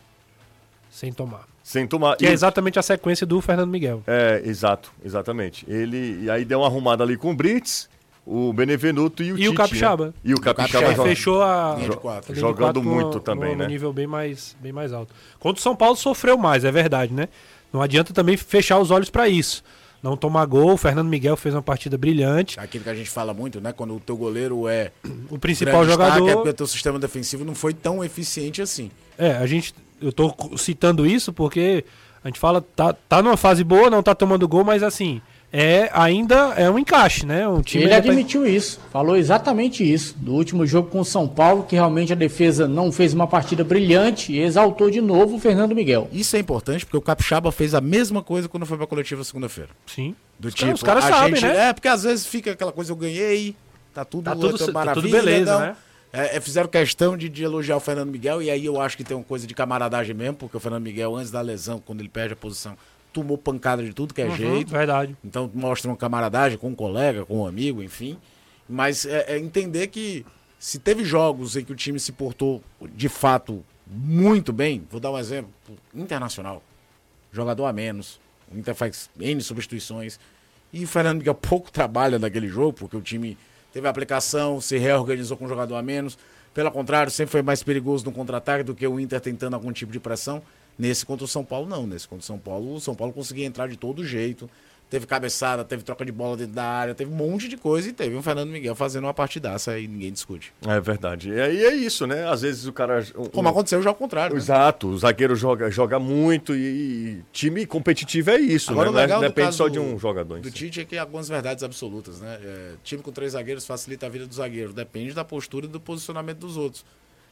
Sem tomar. Sem tomar. Que e- é exatamente a sequência do Fernando Miguel. É, exato, exatamente. Ele e aí deu uma arrumada ali com o Brits, o Benevenuto e o E Tite, o Capixaba. né? E o Capixaba, Capixaba fechou a. Quatro. a jogando muito numa- também, numa- né? num nível bem mais, bem mais alto. Contra o São Paulo sofreu mais, é verdade, né? Não adianta também fechar os olhos pra isso. Não tomar gol, o Fernando Miguel fez uma partida brilhante. Aquilo que a gente fala muito, né? Quando o teu goleiro é O principal grande destaque, jogador. é porque o teu sistema defensivo não foi tão eficiente assim. É, a gente. Eu tô citando isso porque a gente fala, tá, tá numa fase boa, não tá tomando gol, mas assim, é ainda é um encaixe, né? Um time Ele tá- admitiu isso, falou exatamente isso. Do último jogo com o São Paulo, que realmente a defesa não fez uma partida brilhante e exaltou de novo o Fernando Miguel. Isso é importante porque o Capixaba fez a mesma coisa quando foi pra coletiva segunda-feira. Sim. Do Os tipo, caras- os caras a sabem, gente, né? É, porque às vezes fica aquela coisa, eu ganhei, tá tudo, Tá tudo- tá tudo maravilha. beleza, não. né? É, é, fizeram questão de, de elogiar o Fernando Miguel, e aí eu acho que tem uma coisa de camaradagem mesmo, porque o Fernando Miguel, antes da lesão, quando ele perde a posição, tomou pancada de tudo que é Uhum, jeito. Verdade. Então mostra uma camaradagem com um colega, com um amigo, enfim. Mas é, é entender que se teve jogos em que o time se portou de fato muito bem, vou dar um exemplo, internacional. Jogador a menos. O Inter faz N substituições. E o Fernando Miguel pouco trabalha naquele jogo, porque o time teve aplicação, se reorganizou com um jogador a menos. Pelo contrário, sempre foi mais perigoso no contra-ataque do que o Inter tentando algum tipo de pressão. Nesse contra o São Paulo, não. Nesse contra o São Paulo, o São Paulo conseguia entrar de todo jeito. Teve cabeçada, teve troca de bola dentro da área, teve um monte de coisa e teve um Fernando Miguel fazendo uma partidaça e ninguém discute. É verdade. E aí é isso, né? Às vezes o cara. o- Como aconteceu já ao contrário. né? Exato, o zagueiro joga, joga muito e, e time competitivo é isso, Agora, né? o Não é- legal Depende só de um jogador. Do. Tite é que algumas verdades absolutas, né? É, time com três zagueiros facilita a vida do zagueiro. Depende da postura e do posicionamento dos outros.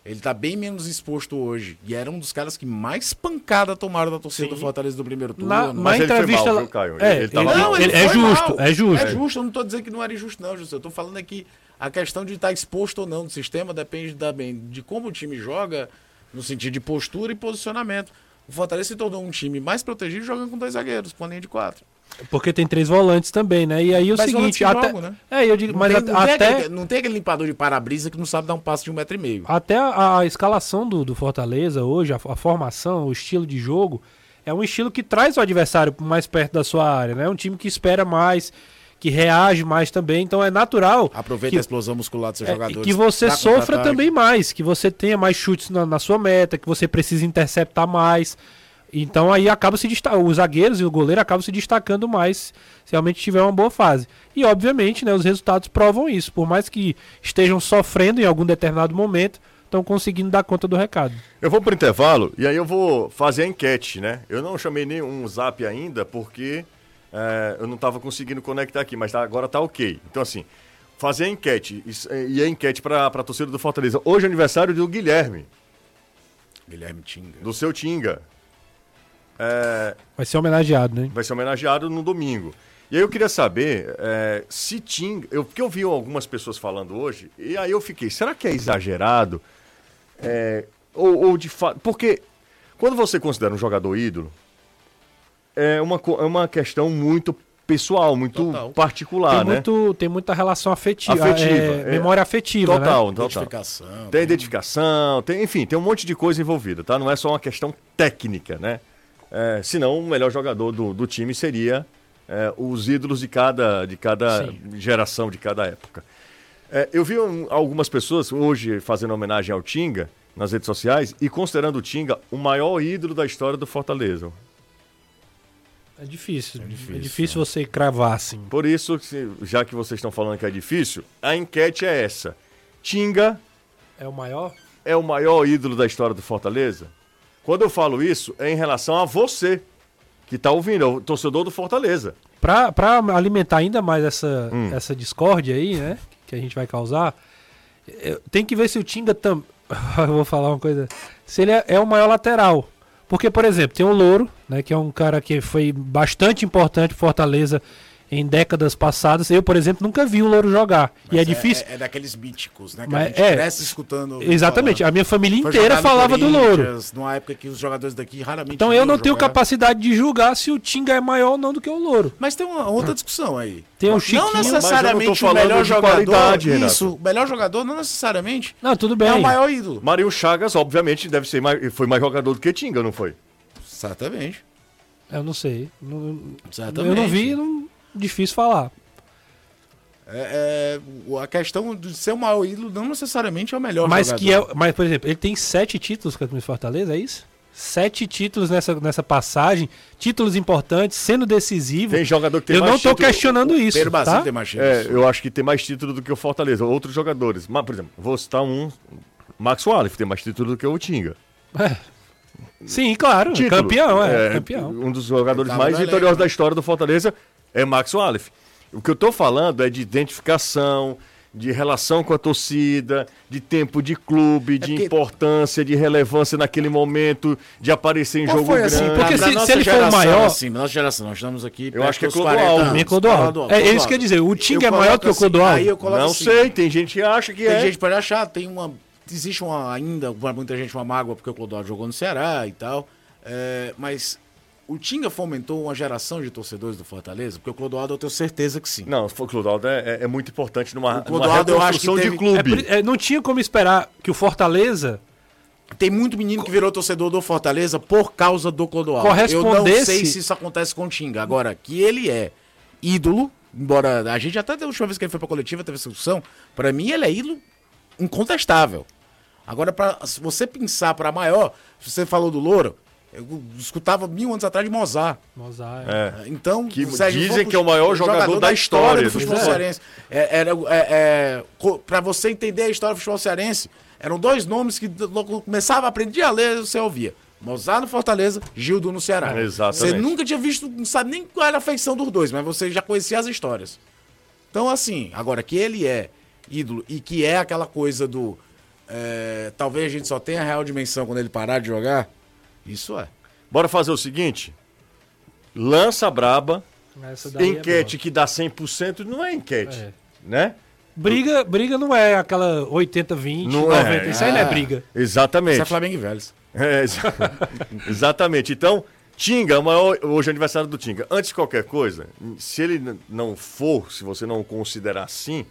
Ele tá bem menos exposto hoje. E era um dos caras que mais pancada tomaram da torcida do Fortaleza do primeiro turno. Na, mas na ele foi entrevista. mal, lá- viu, Caio? É, Ele ele, tava mal. ele- é justo, mal. é justo. É justo, eu não tô dizendo que não era injusto, não, José. Eu tô falando aqui a questão de estar exposto ou não do sistema depende também de como o time joga, no sentido de postura e posicionamento. O Fortaleza se tornou um time mais protegido jogando com dois zagueiros, com a linha de quatro. Porque tem três volantes também, né? E aí o Mas seguinte, até. jogam, né? É, eu digo, Não mas tem, não, tem aquele, não tem aquele limpador de para-brisa que não sabe dar um passo de um metro e meio. Até a, a escalação do, do Fortaleza hoje, a, a formação, o estilo de jogo, é um estilo que traz o adversário mais perto da sua área, né? É um time que espera mais, que reage mais também. Então é natural Aproveita que, a explosão muscular dos seus é, jogadores. que você sofra também mais, que você tenha mais chutes na, na sua meta, que você precise interceptar mais. Então aí acaba se os zagueiros e o goleiro acabam se destacando mais se realmente tiver uma boa fase. E obviamente, né, os resultados provam isso. Por mais que estejam sofrendo em algum determinado momento, estão conseguindo dar conta do recado. Eu vou pro intervalo e aí eu vou fazer a enquete, né? Eu não chamei nenhum zap ainda porque é, eu não estava conseguindo conectar aqui, mas tá- agora tá ok. Então, assim, fazer a enquete. E a enquete para a torcida do Fortaleza. Hoje é aniversário do Guilherme, Guilherme Tinga. do seu Tinga. É, Vai ser homenageado, né? vai ser homenageado no domingo. E aí eu queria saber é, se Tinga. Eu, porque eu vi algumas pessoas falando hoje, e aí eu fiquei, será que é exagerado? É, ou, ou de fato. Porque quando você considera um jogador ídolo, é uma, é uma questão muito pessoal, muito Total. particular, tem, né? muito, tem muita relação afetiva. Afetiva, é, é. memória afetiva, né? Total, total. Identificação. Tem identificação, tem, enfim, tem um monte de coisa envolvida, tá? Não é só uma questão técnica, né? É, senão o melhor jogador do, do time seria é, os ídolos de cada, de cada Sim. geração, de cada época. É, eu vi um- algumas pessoas hoje fazendo homenagem ao Tinga nas redes sociais e considerando o Tinga o maior ídolo da história do Fortaleza. É difícil. É difícil, difícil, você cravar assim. Por isso, já que vocês estão falando que é difícil, a enquete é essa. Tinga É o maior? é o maior ídolo da história do Fortaleza? Quando eu falo isso, é em relação a você que está ouvindo, é o torcedor do Fortaleza. Pra alimentar ainda mais essa, Hum. essa discórdia aí, né? Que a gente vai causar, eu- tem que ver se o Tinga tam, Eu vou falar uma coisa. Se ele é, é o maior lateral. Porque, por exemplo, tem o Louro, né, que é um cara que foi bastante importante Fortaleza em décadas passadas. Eu, por exemplo, nunca vi o Louro jogar. e Mas é difícil. É, daqueles míticos, né? Que Mas a gente é, cresce escutando. Exatamente. falar. A minha família Foi inteira falava do Louro. Numa época que os jogadores daqui raramente. Então eu não tenho jogar. capacidade de julgar se o Tinga é maior ou não do que o Louro. Mas tem uma outra discussão aí. Tem o não Chiquinho, mas não necessariamente o melhor jogador. isso, o melhor jogador não necessariamente Não, tudo bem. é o maior ídolo. Marinho Chagas, obviamente, deve ser mais, foi mais jogador do que Tinga, não foi? Exatamente. Eu não sei. Não- Exatamente. eu não vi, não, difícil falar. É, é, o- a questão de ser o maior ídolo não necessariamente é o melhor Mas jogador. que é, mas por exemplo, ele tem sete títulos com do Fortaleza, é isso? Sete títulos nessa, nessa passagem, títulos importantes, sendo decisivo. Tem jogador que tem eu mais não tô título. questionando isso, Pedro tá? tem mais títulos. É, eu acho que tem mais título do que o Fortaleza. Outros jogadores. Mas, por exemplo, vou citar um. Max Wallace tem mais título do que o Tinga. É. Sim, claro, Título. campeão, é, campeão. Um dos jogadores mais vitoriosos da história do Fortaleza é Max Wallace. O que eu tô falando é de identificação, de relação com a torcida, de tempo de clube, de porque- importância, de relevância naquele momento, de aparecer em Qual jogo foi, grande. assim, Porque se- se ele for o geração, maior- Assim, nossa geração, nós estamos aqui. Eu acho que é dos Clodoaldo. 40 Também anos. Clodoaldo. É isso que eu ia dizer, o Tinga Eu é maior que o assim, Clodoaldo. Aí eu coloco Não assim, sei, tem gente que acha que Tem é. gente pode achar, tem uma. Existe uma, ainda, para muita gente, uma mágoa porque o Clodoaldo jogou no Ceará e tal. é, mas o Tinga fomentou uma geração de torcedores do Fortaleza? Porque o Clodoaldo eu tenho certeza que sim. Não, o Clodoaldo é, é- é muito importante numa, numa Clodoaldo, eu acho que reconstrução de teve- clube. É é, não tinha como esperar que o Fortaleza Tem muito menino que virou torcedor do Fortaleza por causa do Clodoaldo. Eu não Correspondesse- sei se isso acontece com o Tinga. Agora, que ele é ídolo, embora a gente até da última vez que ele foi pra coletiva teve essa discussão, pra mim ele é ídolo incontestável. Agora, pra, se você pensar pra maior, você falou do Louro, eu escutava mil anos atrás de Mozart. Mozart, É. Então, Que gente dizem for que é o maior jogador da história do do futebol futebol. cearense. É, era, é, é, pra você entender a história do futebol cearense, eram dois nomes que logo começava a aprender a ler, você ouvia. Mozart no Fortaleza, Gildo no Ceará. Exatamente. Você nunca tinha visto, não sabe nem qual era a feição dos dois, mas você já conhecia as histórias. Então, assim, agora que ele é ídolo e que é aquela coisa do. é, talvez a gente só tenha a real dimensão quando ele parar de jogar, isso é. Bora fazer o seguinte: lança a braba, é enquete que dá 100% não é enquete, É. né? Briga, briga não é aquela 80-20, Não 90. é. Isso aí não é Ah. briga. Exatamente. Isso é Flamengo e Vélez. É, exa- exatamente. Então, Tinga, hoje é aniversário do Tinga. Antes de qualquer coisa, se ele não for, se você não considerar assim,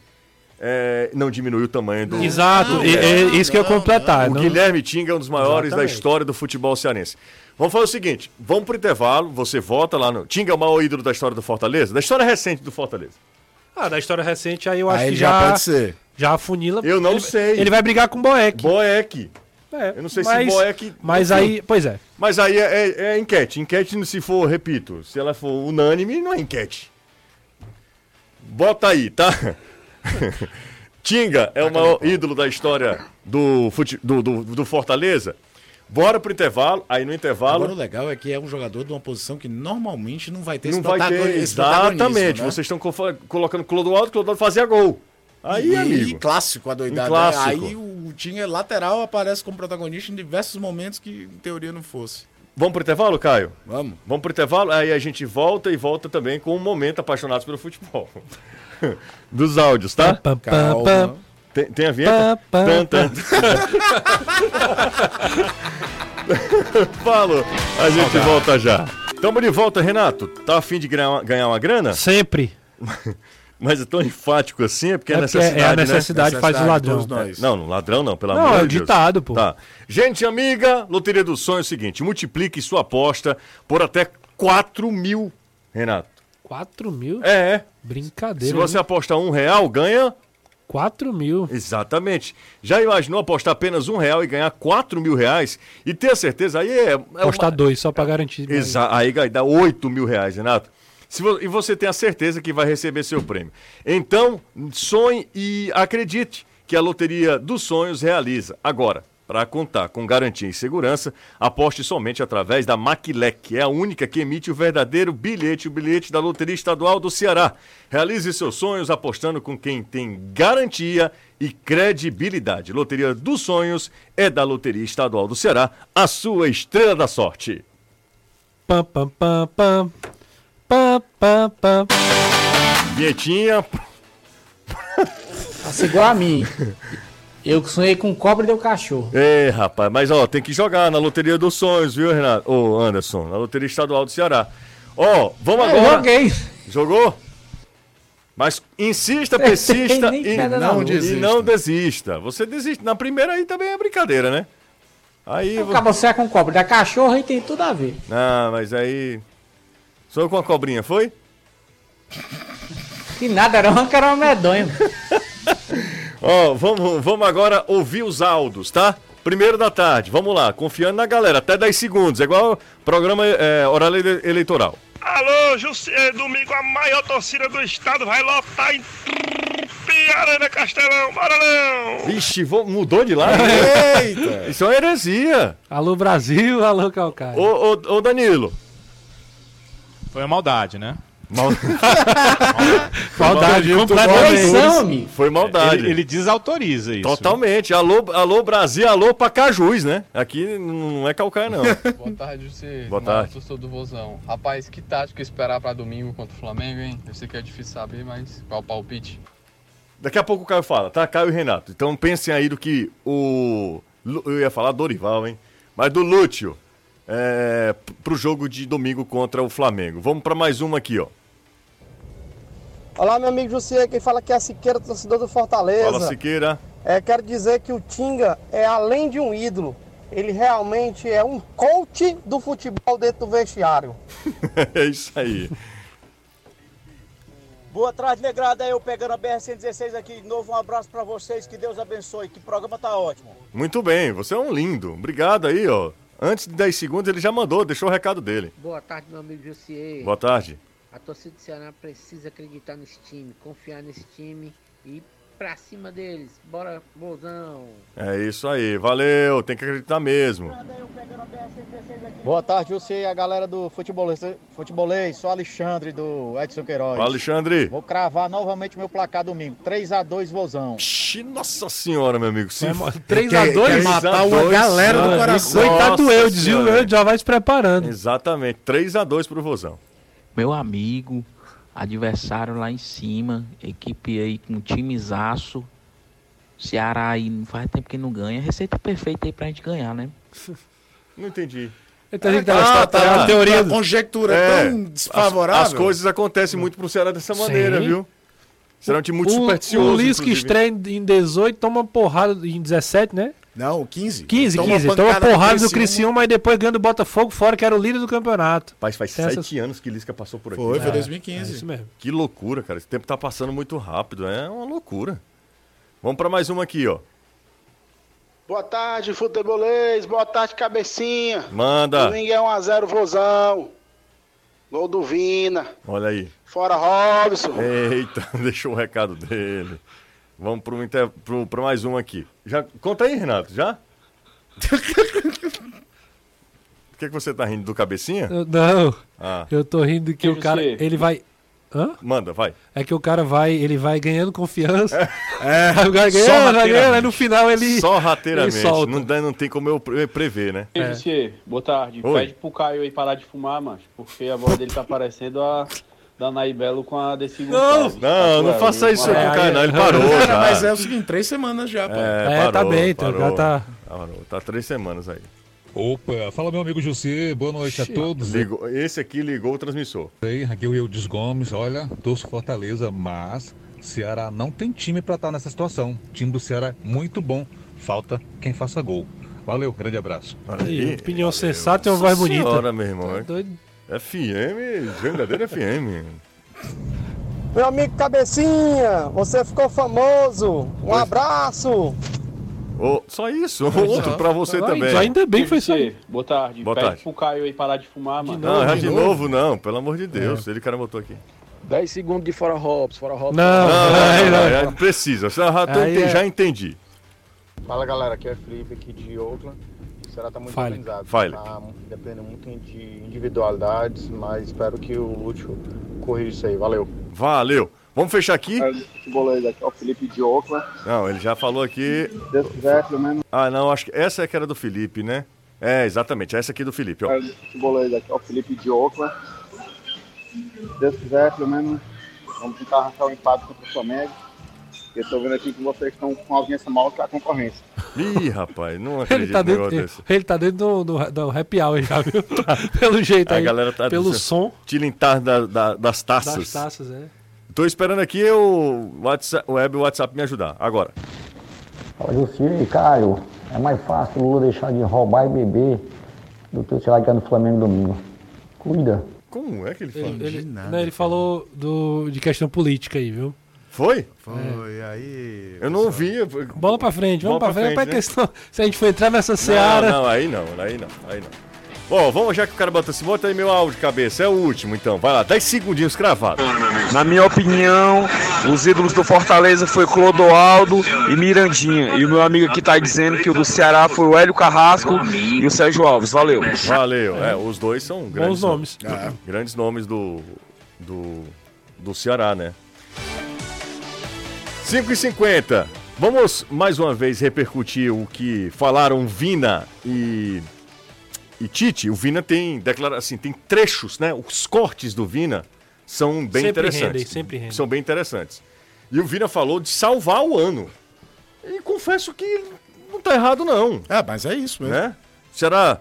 é, não diminui o tamanho do. Exato, Não, é, não, isso que eu ia não, completar. O não- Guilherme Tinga é um dos maiores da Exatamente. história do futebol cearense. Vamos fazer o seguinte: vamos pro intervalo, você vota lá no. Tinga é o maior ídolo da história do Fortaleza? Da história recente do Fortaleza. Ah, da história recente, aí eu acho Aí que já, já, pode ser. já afunila. Eu não ele, sei. Ele vai brigar com o Boeck. Boeck. É, Eu não sei se mas, Boeck- Mas enfim. aí, pois é. Mas aí é, é- é enquete. Enquete, se for, repito, se ela for unânime, não é enquete. Bota aí, tá? Tinga é o maior ídolo da história do, fute- do, do, do Fortaleza. Bora pro intervalo. Aí no intervalo. Agora o legal é que é um jogador de uma posição que normalmente não vai ter não esse vai ter. Exatamente. né? Vocês estão co- colocando Clodoaldo, Clodoaldo fazia gol. Aí, e, amigo. clássico a doidada. Um clássico. né? Aí o Tinha lateral aparece como protagonista em diversos momentos que em teoria não fosse. Vamos pro intervalo, Caio? Vamos. Vamos pro intervalo, aí a gente volta e volta também com o momento apaixonados pelo futebol. Dos áudios, tá? Calma. Tem, tem a vinheta? Pá, pá, Tan, tan. Falou, a gente volta já. Tamo de volta, Renato. Tá afim de ganhar uma, grana? Sempre. Mas é tão enfático assim, é porque é, É porque necessidade, é a né? necessidade faz o de ladrão. nós. Não, não, ladrão não, pelo Não, amor é o de Deus. ditado, pô. Tá. Gente amiga, Loteria do Sonho é o seguinte: multiplique sua aposta por até 4 mil, Renato. 4 mil? É, Brincadeira. se você viu? apostar um real, ganha 4 mil. Exatamente. Já imaginou apostar apenas um real e ganhar quatro mil reais? E ter certeza, aí é. é Apostar uma- dois, só pra garantir. Exa aí dar oito mil reais, Renato. Vo- E você tem a certeza que vai receber seu prêmio. Então, sonhe e acredite que a Loteria dos Sonhos realiza. Agora, Para contar com garantia e segurança, aposte somente através da Maquilec, que é a única que emite o verdadeiro bilhete, o bilhete da Loteria Estadual do Ceará. Realize seus sonhos apostando com quem tem garantia e credibilidade. Loteria dos Sonhos é da Loteria Estadual do Ceará, a sua estrela da sorte. Pam, pam, pam, pam. Pam, pam, pam. Vietinha, Assim igual a mim. Eu que sonhei com cobra e deu cachorro. É, rapaz, mas ó, tem que jogar na Loteria dos Sonhos, viu, Renato? Ô, Anderson, na Loteria Estadual do Ceará. Ó, vamos Eu agora. joguei. Jogou? Mas insista, persista e não, desista. e não desista. Você desiste. Na primeira aí também é brincadeira, né? Aí. Acaba você com cobra. Da cachorro aí tem tudo a ver. Não, mas aí. Sou com a cobrinha, foi? Que nada, era uma que era uma medonha. Ó, vamos, vamos agora ouvir os áudios, tá? Primeiro da tarde, vamos lá, confiando na galera, até 10 segundos, é igual programa é, horário ele- eleitoral. Alô, Jussi, é, domingo a maior torcida do estado vai lotar em Piarana Castelão, bora não! Vixe, vo- mudou de lá? Eita! Isso é uma heresia. Alô Brasil, alô Calcaia. Ô, ô, ô Danilo. Foi uma maldade, né? Mal- Maldade, Mal- completamente. Eleição, amigo. Foi maldade. Ele, ele desautoriza isso. Totalmente. Alô, alô Brasil, alô Pacajus, né? Aqui não é calcaia, não. Boa tarde, você. Boa tarde. Sou do Vozão. Rapaz, que tática esperar pra domingo contra o Flamengo, hein? Eu sei que é difícil saber, mas qual o palpite? Daqui a pouco o Caio fala, tá? Caio e Renato. Então pensem aí do que o. Eu ia falar Dorival, hein? Mas do Lúcio. É, p- pro jogo de domingo contra o Flamengo. Vamos pra mais uma aqui, ó. Olá, meu amigo Jussier, quem fala aqui é a Siqueira, torcedor do Fortaleza. Fala, Siqueira. É, quero dizer que o Tinga é além de um ídolo. Ele realmente é um coach do futebol dentro do vestiário. é isso aí. Boa tarde, negrada. Eu pegando a BR-116 aqui de novo. Um abraço pra vocês. Que Deus abençoe. Que programa tá ótimo. Muito bem, você é um lindo. Obrigado aí, ó. Antes de 10 segundos ele já mandou, deixou o recado dele. Boa tarde, meu amigo Jussier. Boa tarde. A torcida do Ceará precisa acreditar nesse time, confiar nesse time e pra cima deles. Bora, bolzão. É isso aí, valeu, tem que acreditar mesmo. Boa tarde, você e a galera do futebolês. Futebolês, sou Alexandre do Edson Queiroz. Alexandre. Vou cravar novamente meu placar domingo. 3x2 Vozão. Ixi, nossa senhora, meu amigo. Se... 3x2, quer matar uma galera do coração. Coitado eu, dizia o senhora. eu, já vai se preparando. Exatamente, 3x2 pro Vozão. Meu amigo, adversário lá em cima, equipe aí com timezaço. Ceará aí não faz tempo que não ganha. Receita perfeita aí pra gente ganhar, né? Não entendi. Então a gente tá, Ah, tá, tá, a teoria a conjectura É, tão As, desfavorável. as coisas acontecem muito pro Ceará dessa maneira, Sim. viu? Será um time muito o, supersticioso. o Lisca inclusive. estreia em 18, toma porrada em 17, né? Não, 15. 15, Toma 15. Toma pancada do porrada do Criciúma. E depois ganha do Botafogo fora, que era o líder do campeonato. Rapaz, faz Tem sete essas- anos que Lisca passou por aqui. Foi, foi É, 2015. É isso mesmo. Que loucura, cara. Esse tempo tá passando muito rápido. É uma loucura. Vamos pra mais uma aqui, ó. Boa tarde, futebolês. Boa tarde, cabecinha. Manda. Domingo é 1x0, Vozão. Gol do Vina. Olha aí. Fora Robson. Eita, deixou o recado dele. Vamos pro, inter... pro, pro mais um aqui. Já... Conta aí, Renato, já? Por que, que você tá rindo do cabecinha? Eu- Não, Ah, eu tô rindo que o cara, ele vai... Hã? manda, vai. É que o cara vai, ele vai ganhando confiança. É, Aí o cara só ganhando, vai ganhando, aí no final ele... Só rateiramente. ele solta. Não, dá- não tem como eu pre- prever, né? Ei, Jussier, boa tarde. Oi. Pede pro Caio aí parar de fumar, macho, porque a voz dele tá parecendo a da Naibelo com a desse Não, não, não faça isso aí com o cara, não. Ele parou Cara, já. mas é o seguinte, três semanas já, pô. É, É, tá bem, então, parou, tá- Parou, tá três semanas aí. Opa, fala meu amigo Jussi, boa noite a todos. Ligou- esse aqui ligou o transmissor. Ei, Aqui é o Eudes Gomes, olha, torço Fortaleza, mas Ceará não tem time pra estar nessa situação. O time do Ceará é muito bom, falta quem faça gol. Valeu, grande abraço. Aí, opinião sensata e uma voz bonita. Senhora, meu irmão. Tá é- doido? FM, Jangadeira FM. Meu amigo Cabecinha, você ficou famoso. Um abraço. Ô, só isso, outro pra você também. Ainda bem que foi só Jussier, boa tarde. Boa Pede tarde. pro Caio aí parar de fumar, mano. Não, já de novo não, pelo amor de Deus. Ele cara botou aqui. 10 segundos de fora Hobbs, fora Hobbs. Não, Não, aí não, não. não, não precisa. Já, já, Aí entendi, é- já entendi. Fala galera, aqui é Felipe aqui de Oakland. Ceará tá muito Fale. organizado. Fale. Tá dependendo muito de individualidades, mas espero que o Lúcio corrija isso aí. Valeu. Valeu. Vamos fechar aqui? O Felipe de Oakland. Não, ele já falou aqui. Se Deus quiser, pelo menos. Ah, não, acho que essa é que era do Felipe, né? É, exatamente, essa aqui do Felipe, ó. É o Felipe de Oakland. Se Deus quiser, pelo menos vamos tentar arrancar o empate contra o Flamengo. Eu tô vendo aqui que vocês estão com audiência maior que a concorrência. Ih, rapaz, não Ele acredito tá no dentro, ele, ele tá dentro do, do, do happy hour já, viu? Pelo jeito A aí. galera tá Pelo dizendo- som Tilintar da, da- das taças. das taças, é. Tô esperando aqui o WhatsApp, o web e o WhatsApp me ajudar. Agora. Fala, Jussier, Caio, é mais fácil o Lula deixar de roubar e beber do que o Ceará ganhar no Flamengo domingo. Cuida. Como é que ele fala? Ele, ele, né, ele falou do, de questão política aí, viu? Foi? Foi, aí. Eu não vi. Bola pra frente, vamos Bola pra frente, pra pra frente, né? questão. Se a gente for entrar nessa seara. Não, não, aí não, aí não, aí não. Bom, vamos, já que o cara bota assim, bota aí meu áudio de cabeça. É o último, então. Vai lá, 10 segundinhos cravados. Na minha opinião, os ídolos do Fortaleza foi Clodoaldo e Mirandinha. E o meu amigo aqui tá dizendo que o do Ceará foi o Hélio Carrasco e o Sérgio Alves. Valeu. Valeu. É, os dois são grandes nomes. É, grandes nomes do, do, do Ceará, né? 5 e 50 Vamos mais uma vez repercutir o que falaram Vina e, e Tite. O Vina tem declara assim, tem trechos, né? Os cortes do Vina são bem Sempre interessantes. rendem, sempre rendem. São bem interessantes. E o Vina falou de salvar o ano. E confesso que não tá errado, não. É, mas é isso mesmo. Né? Será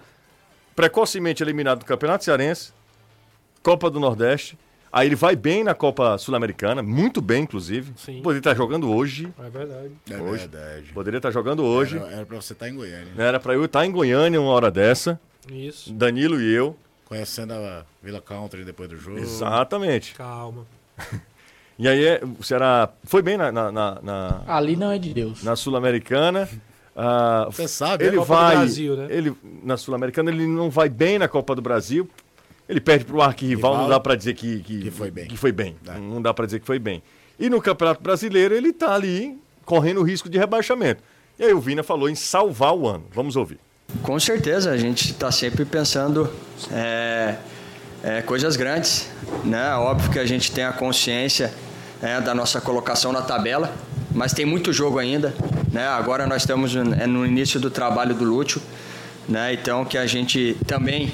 precocemente eliminado do Campeonato Cearense, Copa do Nordeste. Aí ele vai bem na Copa Sul-Americana, muito bem, inclusive. Sim. Poderia estar jogando hoje. É verdade. É hoje. verdade. Poderia estar jogando hoje. Era, era pra você estar em Goiânia. Era pra eu estar em Goiânia uma hora dessa. Isso. Danilo e eu. Conhecendo a Vila Country depois do jogo. Exatamente. Calma. E aí é, o Ceará foi bem na, na, na, na- Ali não é de Deus. na Sul-Americana. Ah, Você sabe, ele é Copa do vai. Brasil, né? ele, na Sul-Americana ele não vai bem na Copa do Brasil. Ele perde para o arquirrival, Rival. não dá para dizer que, que, foi bem. que foi bem. Não dá para dizer que foi bem. E no Campeonato Brasileiro ele está ali correndo o risco de rebaixamento. E aí o Vina falou em salvar o ano. Vamos ouvir. Com certeza, a gente está sempre pensando é, é, coisas grandes. Né? Óbvio que a gente tem a consciência é, da nossa colocação na tabela, mas tem muito jogo ainda. Né? Agora nós estamos é, no início do trabalho do Lúcio, né? então que a gente também,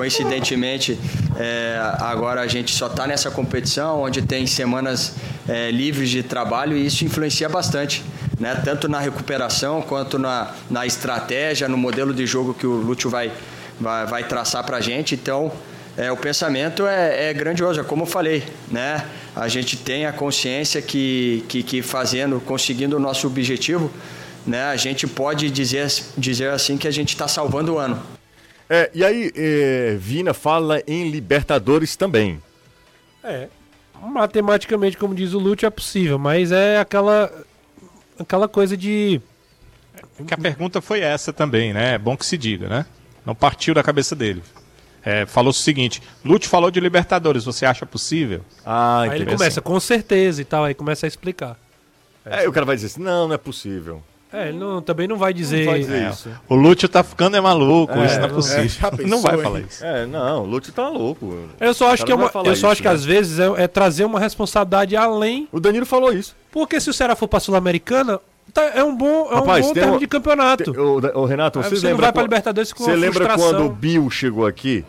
coincidentemente, é, agora a gente só está nessa competição onde tem semanas é, livres de trabalho e isso influencia bastante, né? tanto na recuperação quanto na, na estratégia, no modelo de jogo que o Lúcio vai, vai, vai traçar para a gente. Então, é, o pensamento é, é grandioso, é como eu falei, né? A gente tem a consciência que, que, que fazendo, conseguindo o nosso objetivo, né? A gente pode dizer, dizer assim que a gente está salvando o ano. É, e aí, eh, Vina fala em Libertadores também. É. Matematicamente, como diz o Lute, é possível, mas é aquela. aquela coisa de. Que a pergunta foi essa também, né? É bom que se diga, né? Não partiu da cabeça dele. É, falou o seguinte: Lute falou de Libertadores, você acha possível? Ah, Aí ele começa com certeza e tal, aí começa a explicar. É, o cara vai dizer assim: não, não é possível. É, ele não, também não vai dizer. vai dizer É, isso. O Lúcio tá ficando é maluco, É, isso não é é, possível. pensou, não vai hein? falar isso. É, não, o Lúcio tá louco. Eu só acho O que, é não uma, vai eu só isso, acho que né? às vezes é, é trazer uma responsabilidade além. O Danilo falou isso. Porque se o Ceará for pra Sul-Americana, tá- é um bom, é Rapaz, um bom termo um- de campeonato. Tem- Ô, ô, Renato, Aí você você não lembra vai pra quan- Libertadores com Você lembra quando o Bill chegou aqui?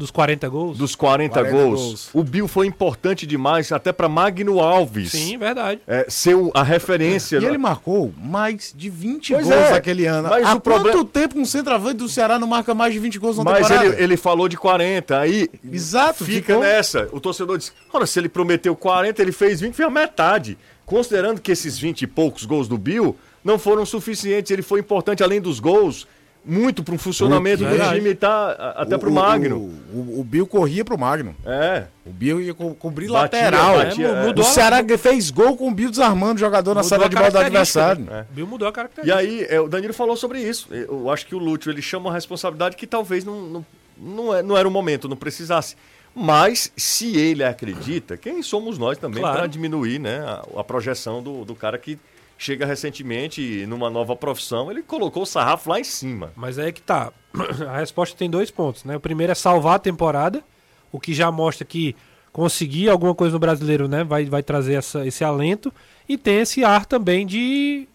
Dos 40 gols? Dos 40, 40 gols. gols. O Bill foi importante demais até pra Magno Alves. Sim, verdade. É, ser o- a referência. E ele marcou mais de 20 Pois gols é, naquele ano. mas Há o problema- quanto tempo um centroavante do Ceará não marca mais de 20 gols na Mas temporada? ele, ele falou de 40, aí Exato, fica ficou- nessa. O torcedor diz: ora, se ele prometeu 40, ele fez 20, fez a metade. Considerando que esses 20 e poucos gols do Bill não foram suficientes, ele foi importante além dos gols, muito para um funcionamento do time, tá, a- até O- pro o- Magno. O, o- o Bill corria pro Magno. É. O Bill ia co cobrir Batia, lateral. batia, É, é. mudou o Ceará fez gol com o Bill desarmando o jogador na Mudou saída a de bola do adversário. né? Bill mudou a E característica. aí, é, o Danilo falou sobre isso. Eu acho que o Lúcio ele chama uma responsabilidade que talvez não, não, não, é- não era o momento, não precisasse. Mas, se ele acredita, quem somos nós também Claro. para diminuir né, a, a projeção do, do cara que chega recentemente numa nova profissão, ele colocou o sarrafo lá em cima. Mas aí é que tá. A resposta tem dois pontos, né? O primeiro é salvar a temporada, o que já mostra que conseguir alguma coisa no brasileiro, né? Vai, vai trazer essa, esse alento. E tem esse ar também de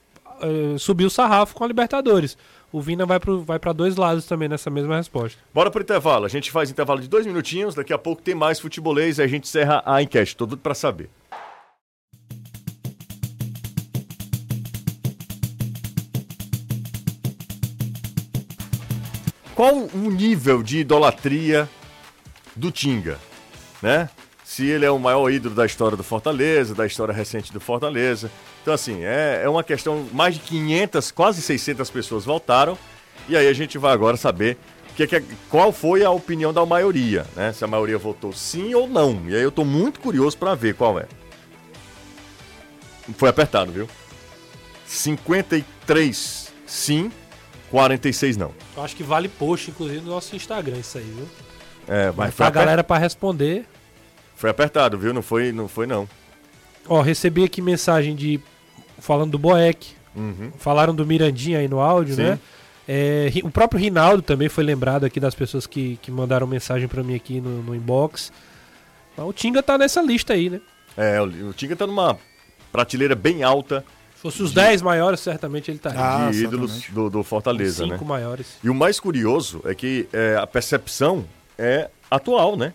eh, subir o sarrafo com a Libertadores. O Vina vai para vai pra dois lados também nessa mesma resposta. Bora pro intervalo. A gente faz intervalo de dois minutinhos. Daqui a pouco tem mais futebolês e a gente encerra a enquete. Tô tudo pra saber. Qual o nível de idolatria do Tinga, né? Se ele é o maior ídolo da história do Fortaleza, da história recente do Fortaleza. Então, assim, é, é uma questão. Mais de 500, quase 600 pessoas votaram. E aí a gente vai agora saber que, que, qual foi a opinião da maioria, né? Se a maioria votou sim ou não. E aí eu tô muito curioso para ver qual é. Foi apertado, viu? 53 sim, 46 não. Eu acho que vale post, inclusive, no nosso Instagram, isso aí, viu? É, mas Vai foi aper- galera pra responder. Foi apertado, viu? Não foi, não foi não. Ó, recebi aqui mensagem de. falando do Boeck. Uhum. Falaram do Mirandinha aí no áudio, Sim. né? É, o próprio Rinaldo também foi lembrado aqui das pessoas que, que mandaram mensagem pra mim aqui no, no inbox. Mas o Tinga tá nessa lista aí, né? É, o, o Tinga tá numa prateleira bem alta. Se fosse os 10 maiores, certamente ele estaria. Ah, de ídolos do, do Fortaleza, Os né? cinco maiores. E o mais curioso é que é, a percepção é atual, né?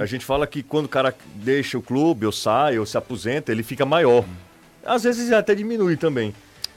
A gente fala que quando o cara deixa o clube, ou sai, ou se aposenta, ele fica maior. Às vezes até diminui também.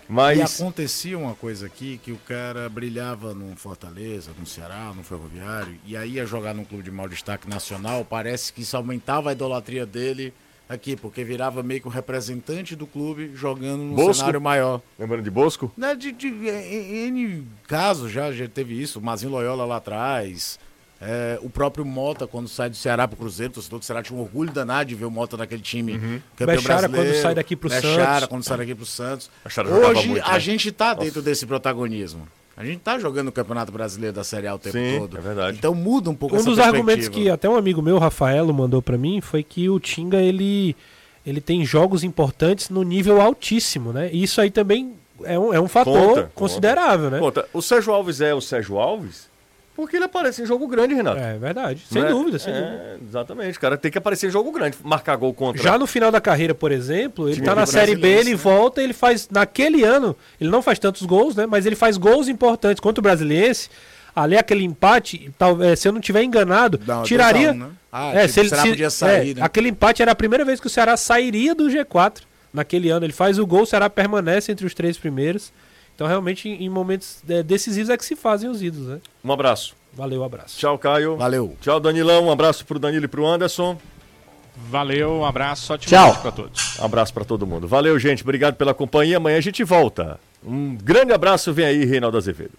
E Mas. acontecia uma coisa aqui que o cara brilhava no Fortaleza, no Ceará, no Ferroviário, e aí ia jogar num clube de maior destaque nacional, parece que isso aumentava a idolatria dele aqui, porque virava meio que o representante do clube jogando num Bosco? cenário maior. Lembrando de Bosco? Né, de, de, em, em N casos já, já teve isso, o Mazinho Loyola lá atrás, é, o próprio Mota quando sai do Ceará pro Cruzeiro, o torcedor do Ceará tinha um orgulho danado de ver o Mota naquele time campeão Bechara, brasileiro. quando sai daqui pro Bechara, Santos. quando sai daqui pro Santos. Hoje muito, a né? gente tá dentro Nossa. desse protagonismo. A gente tá jogando o Campeonato Brasileiro da Série A o tempo Sim, todo. é verdade. Então muda um pouco Um essa dos argumentos que até um amigo meu, Rafaelo, mandou pra mim foi que o Tinga ele, ele tem jogos importantes no nível altíssimo, né? E isso aí também é um, é um fator Conta, considerável, né? Conta. O Sérgio Alves é o Sérgio Alves porque ele aparece em jogo grande, Renato. É verdade, sem Não é? dúvida, sem É, dúvida. Exatamente. O cara tem que aparecer em jogo grande, marcar gol contra. Já no final da carreira, por exemplo, ele Time tá na Série B, ele volta, ele faz. Naquele ano, ele não faz tantos gols, né? Mas ele faz gols importantes contra o Brasiliense. Ali aquele empate, talvez, se eu não tiver enganado, Não, tiraria. 2 a 1, né? Ah, é, tipo, se ele, o Ceará se- podia sair, é, né? Aquele empate era a primeira vez que o Ceará sairia do G4 naquele ano. Ele faz o gol, o Ceará permanece entre os três primeiros. Então, realmente, em momentos é, decisivos é que se fazem os ídolos, né? Um abraço. Valeu, abraço. Tchau, Caio. Valeu. Tchau, Danilão. Um abraço pro Danilo e pro Anderson. Valeu, um abraço, ótimo Tchau. pra todos. Um abraço pra todo mundo. Valeu, gente. Obrigado pela companhia. Amanhã a gente volta. Um grande abraço. Vem aí, Reinaldo Azevedo.